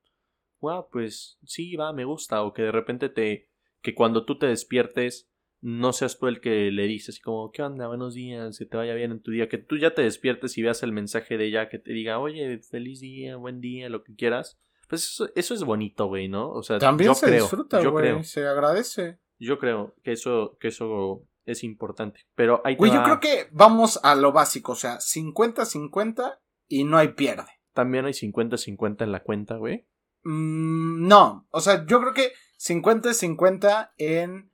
"Wow, pues sí, va, me gusta." O que de repente te que cuando tú te despiertes no seas tú el que le dices así como, ¿qué onda? Buenos días, que te vaya bien en tu día, que tú ya te despiertes y veas el mensaje de ella que te diga, oye, feliz día, buen día, lo que quieras. Pues eso, eso es bonito, güey, ¿no? O sea, también se disfruta, güey, se agradece. Yo creo que eso, que eso es importante. Pero hay Güey, yo creo que vamos a lo básico, o sea, 50-50 y no hay pierde. También hay 50-50 en la cuenta, güey. Mm, no, o sea, yo creo que 50-50 en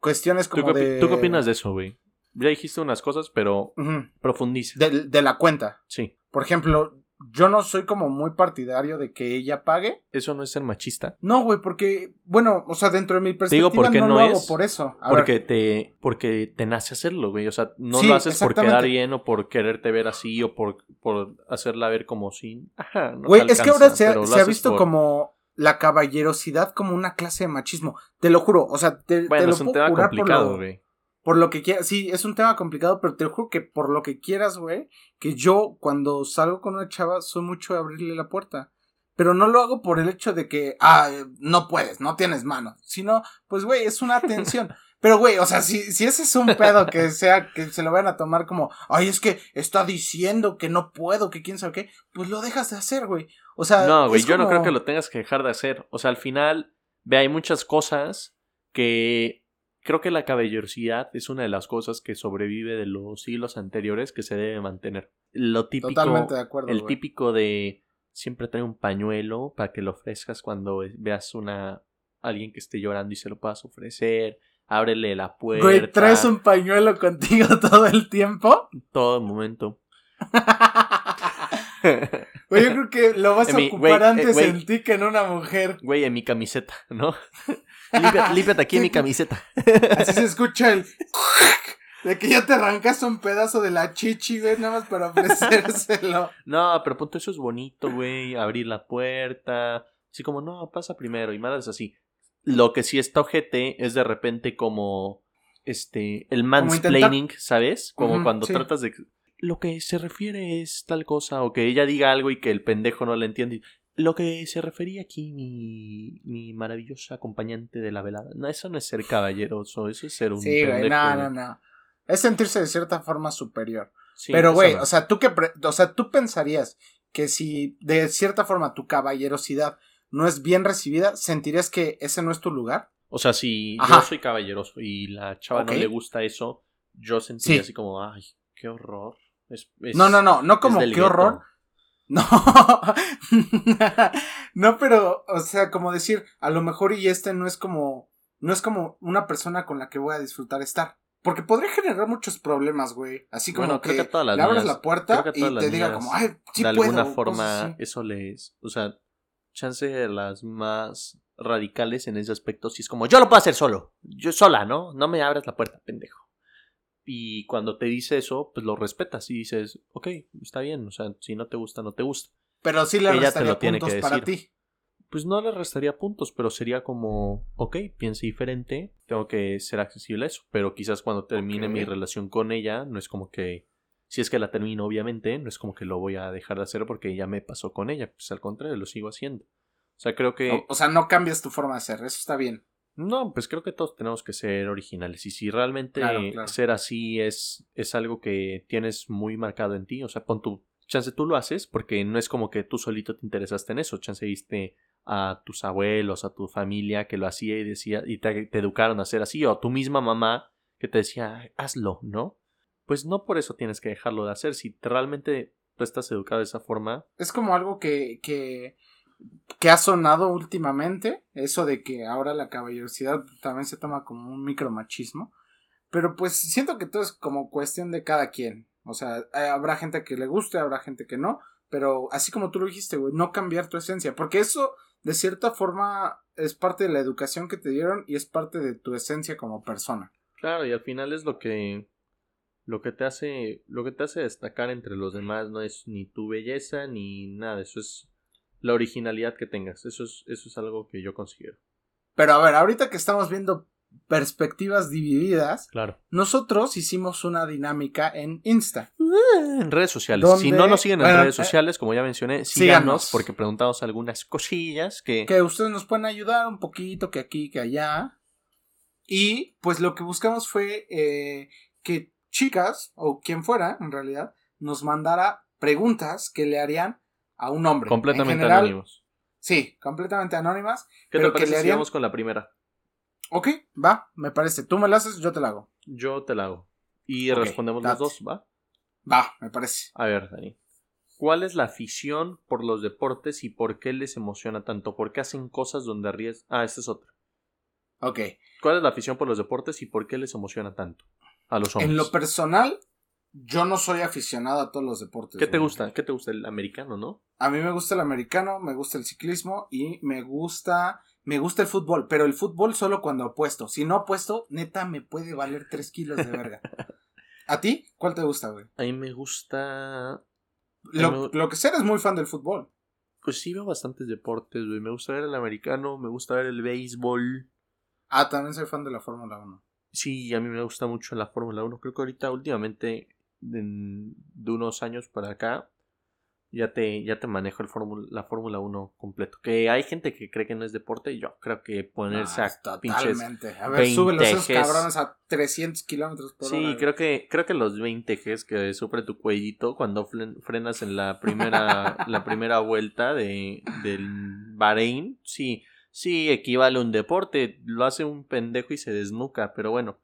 cuestiones como ¿Tú qué, de... ¿Tú qué opinas de eso, güey? Ya dijiste unas cosas, pero profundiza. De, de, la cuenta. Sí. Por ejemplo, yo no soy como muy partidario de que ella pague. ¿Eso no es ser machista? No, güey, porque, bueno, o sea, dentro de mi perspectiva Digo, porque no, lo hago por eso. porque te, porque te nace hacerlo, güey. O sea, no lo haces por quedar bien o por quererte ver así o por, por hacerla ver como si. Ajá, Güey, es que ahora se ha, visto como la caballerosidad como una clase de machismo. Te lo juro, o sea, te, bueno, lo es un tema complicado, güey. Por lo que quieras, sí, es un tema complicado, pero te juro que por lo que quieras, güey, que yo cuando salgo con una chava soy mucho de abrirle la puerta. Pero no lo hago por el hecho de que, ah, no puedes, no tienes mano. Sino, pues, güey, es una atención. Pero, güey, o sea, si, si ese es un pedo que sea, que se lo vayan a tomar como, ay, es que está diciendo que no puedo, que quién sabe qué, pues lo dejas de hacer, güey. O sea. No, güey, yo no creo que lo tengas que dejar de hacer. O sea, al final, ve, hay muchas cosas que creo que la caballerosidad es una de las cosas que sobrevive de los siglos anteriores que se debe mantener. Lo típico. Totalmente de acuerdo. El típico de siempre trae un pañuelo para que lo ofrezcas cuando veas una alguien que esté llorando y se lo puedas ofrecer ábrele la puerta. Güey, ¿traes un pañuelo contigo todo el tiempo? Todo el momento. Güey, yo creo que lo vas a ocupar eh, antes en ti que en una mujer. Güey, en mi camiseta, ¿no? límpiate aquí en mi camiseta. Así se escucha el... De que ya te arrancas un pedazo de la chichi, güey, nada más para ofrecérselo. No, pero punto, eso es bonito, güey. Abrir la puerta. Así como, no, pasa primero. Y madres así. Lo que sí está ojete es de repente como este el mansplaining, ¿sabes? Como cuando tratas de lo que se refiere es tal cosa o que ella diga algo y que el pendejo no le entiende. Lo que se refería aquí mi, mi maravillosa acompañante de la velada. No, eso no es ser caballeroso, eso es ser un Sí, güey, no, no, no. Es sentirse de cierta forma superior. Pero güey, o sea, tú que o sea, tú pensarías que si de cierta forma tu caballerosidad no es bien recibida, ¿sentirías que ese no es tu lugar? O sea, si yo soy caballeroso y la chava no le gusta eso, yo sentiría así como, ay, qué horror. no, no, no, no como qué horror. No, no, pero, o sea, como decir, a lo mejor y este no es como, no es como una persona con la que voy a disfrutar estar. Porque podría generar muchos problemas, güey. Así como que, le abres la puerta y te diga como, ay, sí De alguna forma, eso les, o sea, chance de las más radicales en ese aspecto, si es como, yo lo puedo hacer solo, yo sola, ¿no? No me abras la puerta, pendejo. Y cuando te dice eso, pues lo respetas y dices, ok, está bien, o sea, si no te gusta, no te gusta. Pero sí le Ella restaría puntos para ti. Pues no le restaría puntos, pero sería como, ok, piense diferente, tengo que ser accesible a eso. Pero quizás cuando termine mi relación con ella, no es como que si es que la termino, obviamente, no es como que lo voy a dejar de hacer porque ya me pasó con ella. Pues al contrario, lo sigo haciendo. O sea, creo que. O, sea, no cambias tu forma de ser, eso está bien. No, pues creo que todos tenemos que ser originales. Y si realmente ser así es, es algo que tienes muy marcado en ti, o sea, pon tu chance tú lo haces porque no es como que tú solito te interesaste en eso. Chance viste a tus abuelos, a tu familia que lo hacía y decía y te, te educaron a hacer así, o tu misma mamá que te decía, hazlo, ¿no? Pues no por eso tienes que dejarlo de hacer. Si realmente tú estás educado de esa forma. Es como algo que, que, que ha sonado últimamente, eso de que ahora la caballerosidad también se toma como un micromachismo. Pero pues siento que todo es como cuestión de cada quien. O sea, eh, habrá gente que le guste, habrá gente que no. Pero así como tú lo dijiste, güey, no cambiar tu esencia. Porque eso, de cierta forma, es parte de la educación que te dieron y es parte de tu esencia como persona. Claro, y al final es lo que lo que te hace lo que te hace destacar entre los demás no es ni tu belleza ni nada, eso es la originalidad que tengas. Eso es eso es algo que yo considero. Pero a ver, ahorita que estamos viendo perspectivas divididas, claro. nosotros hicimos una dinámica en Insta. En redes sociales. Si no nos siguen en redes eh, sociales, como ya mencioné, síganos, porque preguntamos algunas cosillas que... Que ustedes nos pueden ayudar un poquito, que aquí, que allá. Y pues lo que buscamos fue eh, que chicas, o quien fuera en realidad, nos mandara preguntas que le harían a un hombre. Completamente anónimos. Sí, completamente anónimas. ¿Qué pero te parece que le harían... con la primera? Ok, va, me parece. Tú me la haces, yo te la hago. Yo te la hago. Y respondemos los dos, ¿va? Va, me parece. A ver, Dani. ¿Cuál es la afición por los deportes y por qué les emociona tanto? ¿Por qué hacen cosas donde arriesgan? Ah, esta es otra. Ok. ¿Cuál es la afición por los deportes y por qué les emociona tanto a los hombres? En lo personal, yo no soy aficionado a todos los deportes. ¿Qué te gusta? ¿Qué te gusta? El americano, ¿no? A mí me gusta el americano, me gusta el ciclismo y me gusta. Me gusta el fútbol, pero el fútbol solo cuando apuesto. Si no apuesto, neta me puede valer tres kilos de verga. ¿A ti? ¿Cuál te gusta, güey? A mí me gusta. Lo, lo que sé, eres muy fan del fútbol. Pues sí, veo bastantes deportes, güey. Me gusta ver el americano, me gusta ver el béisbol. Ah, también soy fan de la Fórmula 1. Sí, a mí me gusta mucho la Fórmula 1. Creo que ahorita, últimamente, de, unos años para acá, ya te, ya te manejo el la Fórmula 1 completo. Que hay gente que cree que no es deporte, y yo creo que ponerse a totalmente. A ver, súbelo esos cabrones a 300 kilómetros por sí, hora. Sí, creo que, creo que los 20 Gs que sufre tu cuellito cuando frenas en la primera, la primera vuelta de, del Bahrein, sí sí equivale a un deporte, lo hace un pendejo y se desnuca, pero bueno,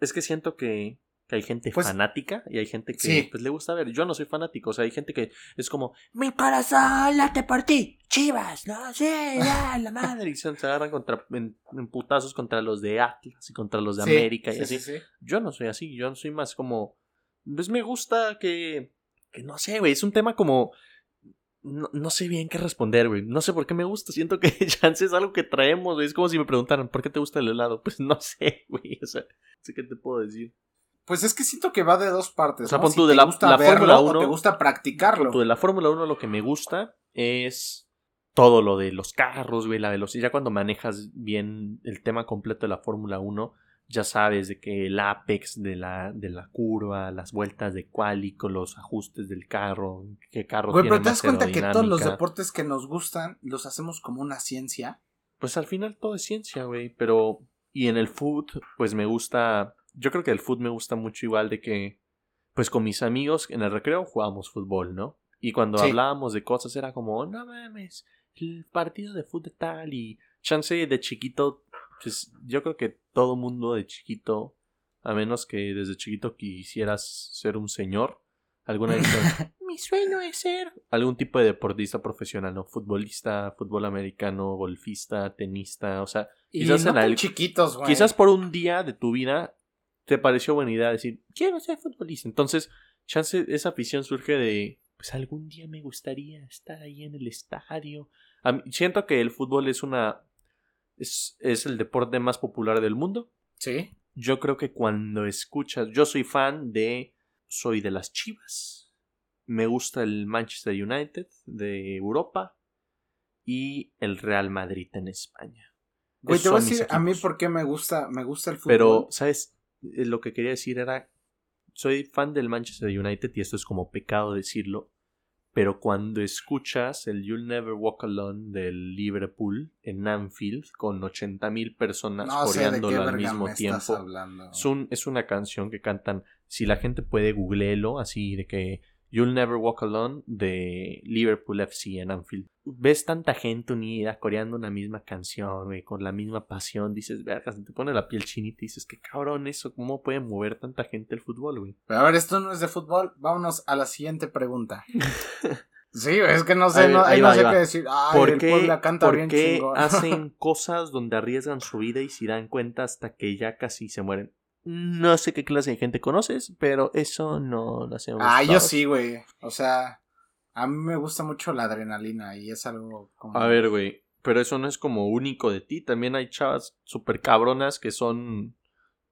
es que siento que, que hay gente pues fanática y hay gente que pues, le gusta ver. Yo no soy fanático, o sea, hay gente que es como, mi corazón late por ti, chivas, no sé, ya, la madre. Y se, agarran contra, en, putazos contra los de Atlas y contra los de América y así. Yo no soy así, yo no soy más como, pues me gusta que, que no sé, güey, es un tema como no, sé bien qué responder, güey. No sé por qué me gusta. Siento que chance es algo que traemos, güey. Es como si me preguntaran, ¿por qué te gusta el helado? Pues no sé, güey. O sea, no sé qué te puedo decir. Pues es que siento que va de dos partes. O sea, pon tú de la, la Fórmula 1. te gusta practicarlo. Tú de la Fórmula 1 lo que me gusta es todo lo de los carros, güey, la velocidad. Ya cuando manejas bien el tema completo de la Fórmula 1, ya sabes de que el apex de la, de la curva, las vueltas de con los ajustes del carro, qué carro Güey, pero te das cuenta que todos los deportes que nos gustan los hacemos como una ciencia. Pues al final todo es ciencia, güey, pero y en el food pues me gusta, yo creo que el food me gusta mucho igual de que pues con mis amigos en el recreo jugábamos fútbol, ¿no? Y cuando hablábamos de cosas era como, no mames, el partido de fútbol tal y chance de chiquito pues yo creo que todo mundo de chiquito, a menos que desde chiquito quisieras ser un señor, alguna vez mi sueño es ser algún tipo de deportista profesional, ¿no? Futbolista, fútbol americano, golfista, tenista, o sea, quizás en chiquitos, güey. Quizás por un día de tu vida te pareció buena idea decir, quiero ser futbolista. Entonces, chance esa afición surge de pues algún día me gustaría estar ahí en el estadio. siento que el fútbol es una es, el deporte más popular del mundo. Sí. Yo creo que cuando escuchas, yo soy fan de, soy de las Chivas, me gusta el Manchester United de Europa y el Real Madrid en España. Güey, te voy a decir a mí por qué me gusta, me gusta el fútbol. Pero, ¿sabes? Eh, lo que quería decir era, soy fan del Manchester United y esto es como pecado decirlo, pero cuando escuchas el You'll Never Walk Alone del Liverpool en Anfield con 80.000 personas coreándolo al mismo tiempo, es, un, es una canción que cantan, si la gente puede googleelo, así de que You'll Never Walk Alone de Liverpool FC en Anfield. Ves tanta gente unida coreando una misma canción, güey, con la misma pasión. Dices, verga, se te pone la piel chinita y dices, qué cabrón eso, ¿cómo puede mover tanta gente el fútbol, güey? Pero a ver, esto no es de fútbol. Vámonos a la siguiente pregunta. Sí, es que no sé, no, ahí no sé qué decir. ¿Por qué, la canta ¿por qué hacen cosas donde arriesgan su vida y se dan cuenta hasta que ya casi se mueren? No sé qué clase de gente conoces, pero eso no lo hacemos. Ah, yo sí, güey. O sea, a mí me gusta mucho la adrenalina y es algo como... A ver, güey, pero eso no es como único de ti. También hay chavas súper cabronas que son...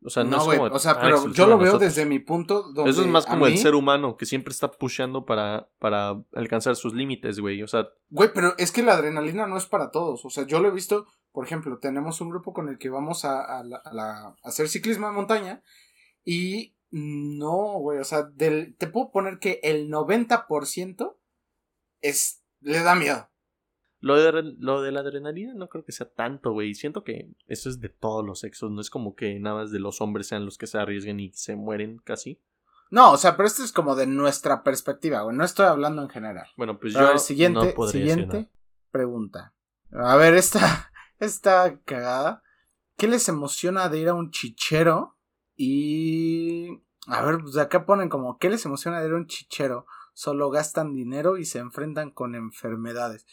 O sea, no, es como... O sea, pero yo lo veo desde mi punto donde Eso es más como el ser humano que siempre está pusheando para, para alcanzar sus límites, güey. O sea... Güey, pero es que la adrenalina no es para todos. O sea, yo lo he visto por ejemplo, tenemos un grupo con el que vamos a, hacer ciclismo de montaña y no, güey, o sea, del, te puedo poner que el 90% es, le da miedo. Lo de, lo de la adrenalina no creo que sea tanto, güey. Siento que eso es de todos los sexos. No es como que nada más de los hombres sean los que se arriesguen y se mueren casi. No, o sea, pero esto es como de nuestra perspectiva, güey. No estoy hablando en general. Bueno, pues yo. siguiente, siguiente pregunta. A ver, esta, está cagada. ¿Qué les emociona de ir a un chichero? Y... A ver, pues acá ponen como, ¿qué les emociona de ir a un chichero? Solo gastan dinero y se enfrentan con enfermedades.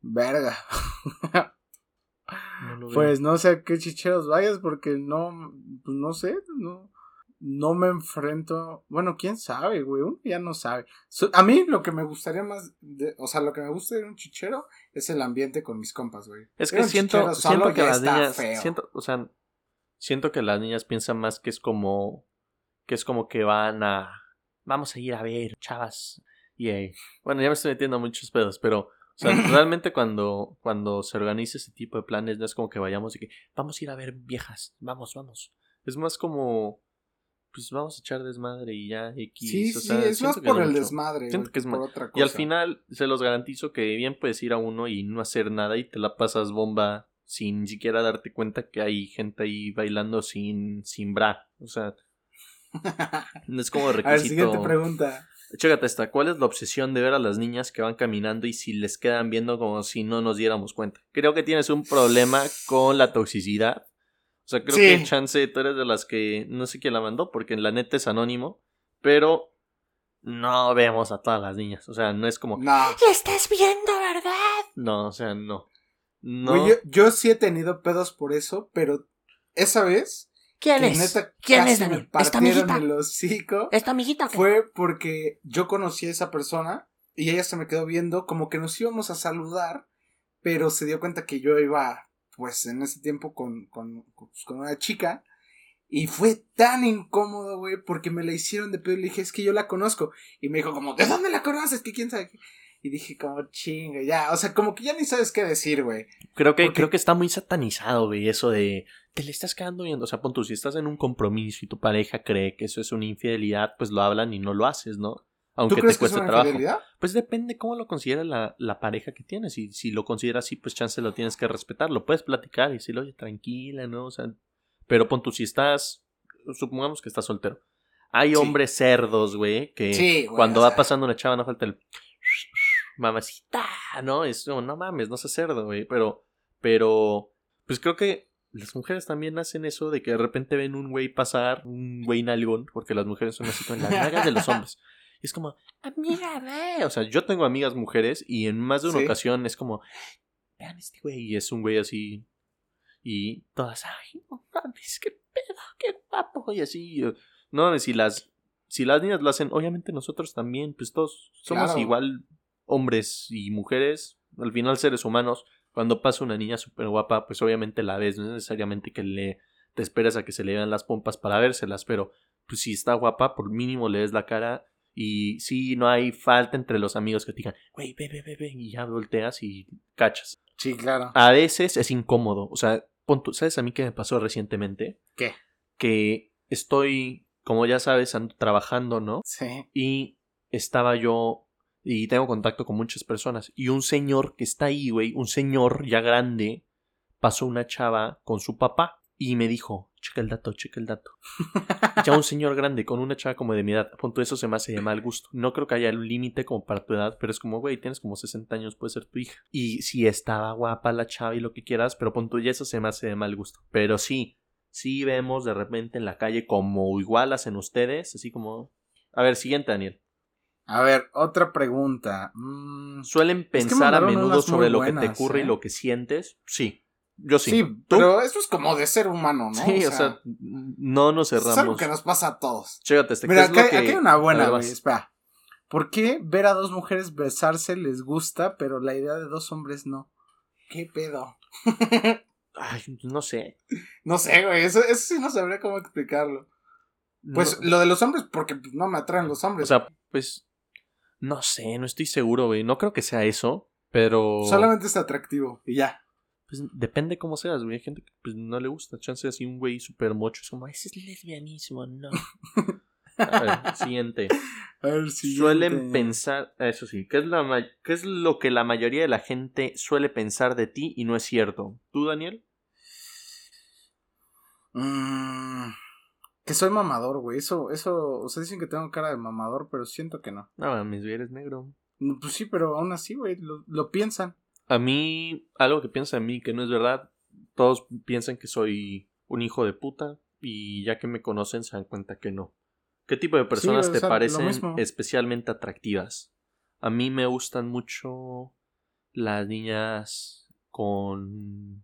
Verga. pues no sé a qué chicheros vayas porque no, pues no sé, no, no me enfrento. Bueno, quién sabe, güey. Uno ya no sabe. a mí lo que me gustaría más. De, o sea, lo que me gusta de un chichero es el ambiente con mis compas, güey. Es que siento, siento que las niñas. Siento, o sea, siento que las niñas piensan más que es como. Que es como que van a. Vamos a ir a ver, chavas. Y eh, bueno, ya me estoy metiendo muchos pedos, pero. O sea, realmente cuando, cuando se organiza ese tipo de planes, no es como que vayamos y que vamos a ir a ver viejas, vamos, vamos. Es más como pues vamos a echar desmadre y ya X. Sí, sí, es más por el desmadre. Siento que es por otra cosa. Y al final se los garantizo que bien puedes ir a uno y no hacer nada y te la pasas bomba sin ni siquiera darte cuenta que hay gente ahí bailando sin, sin bra. O sea, no es como requisito. A ver, siguiente pregunta. Chécate esta, ¿cuál es la obsesión de ver a las niñas que van caminando y si les quedan viendo como si no nos diéramos cuenta? Creo que tienes un problema con la toxicidad o sea, creo que chance tú eres de las que no sé quién la mandó porque en la neta es anónimo, pero no vemos a todas las niñas. O sea, no es como. No. estás viendo, ¿verdad? No, o sea, no. No. yo, sí he tenido pedos por eso, pero esa vez. ¿Quién es? ¿Quién es, Daniel? ¿Esta amiguita? El hocico ¿Esta amiguita? Fue porque yo conocí a esa persona y ella se me quedó viendo como que nos íbamos a saludar, pero se dio cuenta que yo iba pues en ese tiempo con, con, pues, con una chica. Y fue tan incómodo, güey, porque me la hicieron de pedo y le dije, es que yo la conozco. Y me dijo como, ¿de dónde la conoces? Que quién sabe Y dije como, chinga, ya, o sea, como que ya ni sabes qué decir, güey. Creo que, creo que está muy satanizado, güey, eso de, te le estás quedando viendo. O sea, pon tú, si estás en un compromiso y tu pareja cree que eso es una infidelidad, pues lo hablan y no lo haces, ¿no? Aunque te cueste trabajo. Pues depende cómo lo considera la, la, pareja que tienes. Y si lo considera así, pues chance lo tienes que respetar. Lo puedes platicar y decirle, oye, tranquila, ¿no? O sea, pero pon tú, si estás, supongamos que estás soltero. Hay hombres cerdos, güey, que cuando va pasando una chava no falta el mamacita, ¿no? Es no, no mames, no sé cerdo, güey. Pero, pero, pues creo que las mujeres también hacen eso de que de repente ven un güey pasar, un güey nalgón, porque las mujeres son así con las nalgas de los hombres es como, amiga, ve. O sea, yo tengo amigas mujeres y en más de una ocasión es como, vean este güey. Y es un güey así. Y todas, ay, no mames, qué pedo, qué guapo. Y así. No, si las, si las niñas lo hacen, obviamente nosotros también, pues todos somos igual hombres y mujeres. Al final, seres humanos. Cuando pasa una niña súper guapa, pues obviamente la ves. No es necesariamente que le te esperas a que se le vean las pompas para vérselas, pero pues si está guapa, por mínimo le des la cara y sí, no hay falta entre los amigos que te digan, güey, ve, ve, ve, ve, y ya volteas y cachas. Sí, claro. A veces es incómodo. O sea, ¿sabes a mí qué me pasó recientemente? ¿Qué? Que estoy, como ya sabes, ando trabajando, ¿no? Sí. Y estaba yo y tengo contacto con muchas personas. Y un señor que está ahí, güey, un señor ya grande, pasó una chava con su papá y me dijo, checa el dato, checa el dato. ya un señor grande con una chava como de mi edad, punto eso se me hace de mal gusto. No creo que haya un límite como para tu edad, pero es como, güey, tienes como 60 años, puede ser tu hija. Y si estaba guapa la chava y lo que quieras, pero punto y eso se me hace de mal gusto. Pero sí, sí vemos de repente en la calle como igual hacen ustedes, así como... A ver, siguiente, Daniel. A ver, otra pregunta. Mm, ¿Suelen pensar a menudo sobre lo que te ocurre y ¿eh? lo que sientes? Sí. Yo sí. Sí, pero eso es como de ser humano, ¿no? Sí, o sea, no nos cerramos. Es algo que nos pasa a todos. Chécate este. Mira, aquí, hay una buena, güey. Espera. ¿Por qué ver a dos mujeres besarse les gusta, pero la idea de dos hombres no? ¿Qué pedo? Ay, no sé. No sé, güey. Eso, eso sí no sabría cómo explicarlo. Pues lo de los hombres, porque no me atraen los hombres. O sea, pues. No sé, no estoy seguro, güey. No creo que sea eso, pero. Solamente es atractivo y ya. Pues depende cómo seas, güey. Hay gente que pues, no le gusta. Chance así un güey súper mocho. Es como, ese es lesbianismo, no. A ver, siguiente. A ver, siguiente. Suelen pensar, eso sí, ¿qué es, la, ¿qué es lo que la mayoría de la gente suele pensar de ti y no es cierto? ¿Tú, Daniel? Mm, que soy mamador, güey. Eso, eso, o sea, dicen que tengo cara de mamador, pero siento que no. No, mis eres negro. Pues sí, pero aún así, güey, lo, lo piensan. A mí, algo que piensa en mí que no es verdad, todos piensan que soy un hijo de puta y ya que me conocen se dan cuenta que no. ¿Qué tipo de personas te parecen especialmente atractivas? A mí me gustan mucho las niñas con...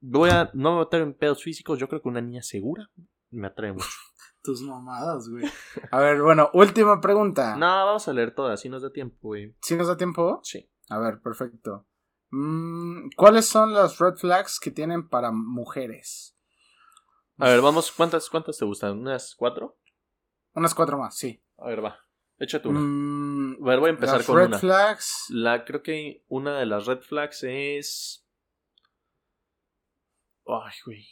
Voy a... No me voy a meter en pedos físicos, yo creo que una niña segura me atrae mucho. Tus mamadas, güey. A ver, bueno, última pregunta. No, vamos a leer todas, si nos da tiempo, güey. ¿Si nos da tiempo? Sí. A ver, perfecto. Mm, ¿Cuáles son las red flags que tienen para mujeres? A ver, vamos, ¿cuántas, cuántas te gustan? ¿Unas cuatro? Unas cuatro más, sí. A ver, va. Échate una. Mm, a ver, voy a empezar con red flags. La, creo que una de las red flags es. Ay, güey.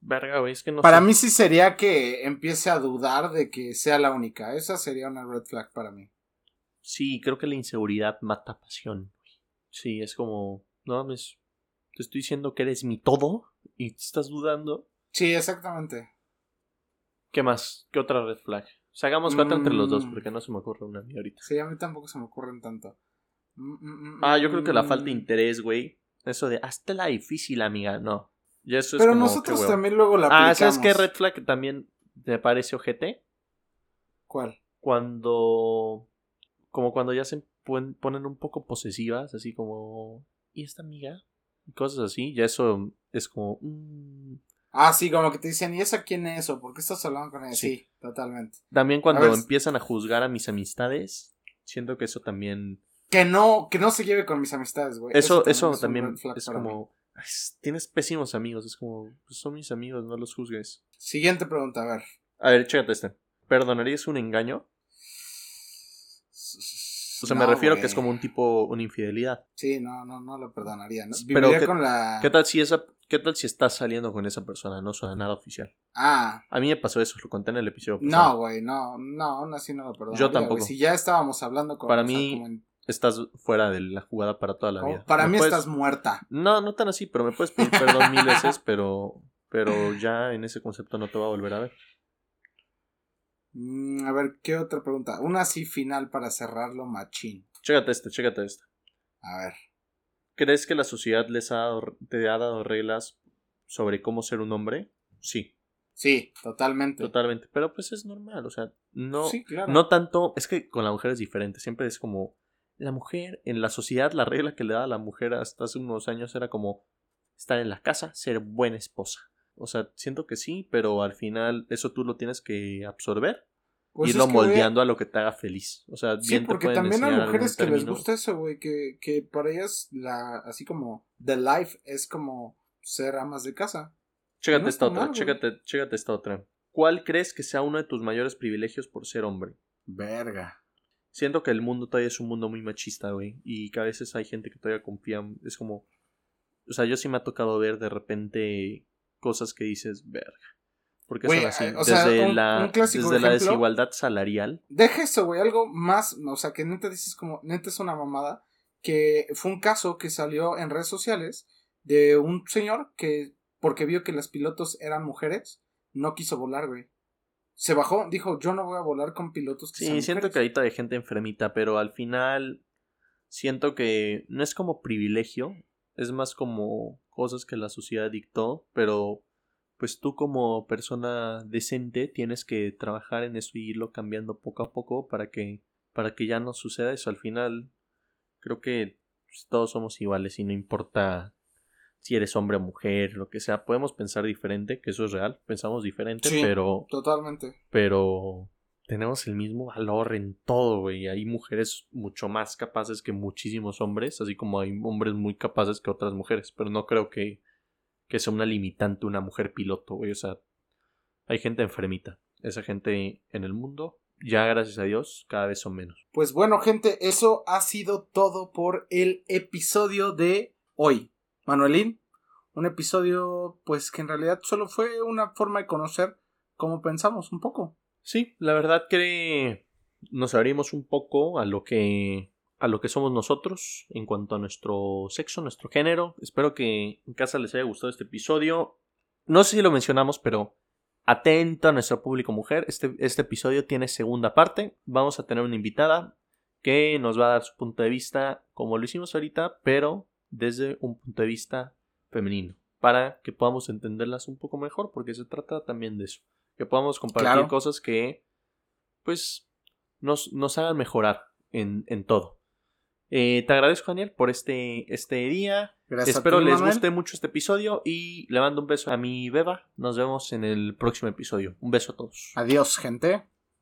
Verga, güey, es que no Para mí sí sería que empiece a dudar de que sea la única. Esa sería una red flag para mí. Sí, creo que la inseguridad mata pasión. Sí, es como, no mames, te estoy diciendo que eres mi todo y te estás dudando. Sí, exactamente. ¿Qué más? ¿Qué otra red flag? O sea, hagamos cuatro entre los dos, mm. porque no se me ocurre una a mí ahorita. Sí, a mí tampoco se me ocurren tanto. Mm, mm, ah, yo creo que la falta de interés, güey. Eso de, hazte la difícil, amiga. No. Ya eso es Pero nosotros también luego la aplicamos. Ah, ¿sabes qué red flag también te parece ojete? ¿Cuál? Cuando... Como cuando ya se ponen un poco posesivas, así como, ¿y esta amiga? Y cosas así, ya eso es como... Mm". Ah, sí, como que te dicen, ¿y esa quién es? ¿O por qué estás hablando con ella? Sí, totalmente. También cuando empiezan a juzgar a mis amistades, siento que eso también... Que no, que no se lleve con mis amistades, güey. Eso, eso también, es, como... tienes pésimos amigos, es como, pues son mis amigos, no los juzgues. Siguiente pregunta, a ver. A ver, chécate este. ¿Perdonarías un engaño? O sea, me refiero que es como un tipo, una infidelidad. Sí, no, no, no lo perdonaría. ¿no? Pero ¿qué, con la... ¿qué tal si esa, qué tal si estás saliendo con esa persona? No suena nada oficial. Ah. A mí me pasó eso, lo conté en el episodio. No, güey, no, no, aún así no lo perdonaría. Yo tampoco. Si ya estábamos hablando con... Para mí, estás fuera de la jugada para toda la vida. Para mí estás muerta. No, no tan así, pero me puedes pedir perdón mil veces, pero, pero ya en ese concepto no te va a volver a ver. Mm, a ver, ¿qué otra pregunta? Una así final para cerrarlo, machín. Chécate esta, chécate esta. A ver. ¿Crees que la sociedad les ha te ha dado reglas sobre cómo ser un hombre? Sí. Sí, totalmente. Totalmente. Pero pues es normal, o sea, no, no tanto. Es que con la mujer es diferente. Siempre es como. La mujer, en la sociedad, la regla que le da a la mujer hasta hace unos años era como estar en la casa, ser buena esposa. O sea, siento que sí, pero al final eso tú lo tienes que absorber pues irlo moldeando a lo que te haga feliz. O sea, bien sí, porque también hay mujeres que les gusta eso, güey, que, que para ellas la, así como the life es como ser amas de casa. Chécate esta otra, chécate, chécate esta otra. ¿Cuál crees que sea uno de tus mayores privilegios por ser hombre? Verga. Siento que el mundo todavía es un mundo muy machista, güey, y que a veces hay gente que todavía confía, es como, o sea, yo sí me ha tocado ver de repente cosas que dices, verga. Porque son así. Desde la, desde la desigualdad salarial. Deja eso, güey. Algo más. O sea, que neta dices como. Neta es una mamada. Que fue un caso que salió en redes sociales. De un señor que porque vio que los pilotos eran mujeres, no quiso volar, güey. Se bajó, dijo, yo no voy a volar con pilotos que Sí, siento que ahorita hay gente enfermita, pero al final siento que no es como privilegio, es más como cosas que la sociedad dictó, pero pues tú como persona decente tienes que trabajar en eso y irlo cambiando poco a poco para que para que ya no suceda eso al final creo que pues, todos somos iguales y no importa si eres hombre o mujer, lo que sea, podemos pensar diferente, que eso es real, pensamos diferente, pero... Totalmente. Pero tenemos el mismo valor en todo, güey. Hay mujeres mucho más capaces que muchísimos hombres, así como hay hombres muy capaces que otras mujeres, pero no creo que, que sea una limitante una mujer piloto, güey. O sea, hay gente enfermita. Esa gente en el mundo, ya gracias a Dios, cada vez son menos. Pues bueno, gente, eso ha sido todo por el episodio de hoy. Manuelín, un episodio pues que en realidad solo fue una forma de conocer cómo pensamos un poco. Sí, la verdad que nos abrimos un poco a lo que a lo que somos nosotros en cuanto a nuestro sexo, nuestro género. Espero que en casa les haya gustado este episodio. No sé si lo mencionamos, pero atento a nuestro público mujer. Este, este episodio tiene segunda parte. Vamos a tener una invitada que nos va a dar su punto de vista como lo hicimos ahorita, pero desde un punto de vista femenino, para que podamos entenderlas un poco mejor, porque se trata también de eso, que podamos compartir cosas que, pues, nos, nos hagan mejorar en, en todo. Eh, te agradezco, Daniel, por este, este día. Gracias Espero les guste mucho este episodio y le mando un beso a mi beba. Nos vemos en el próximo episodio. Un beso a todos. Adiós, gente.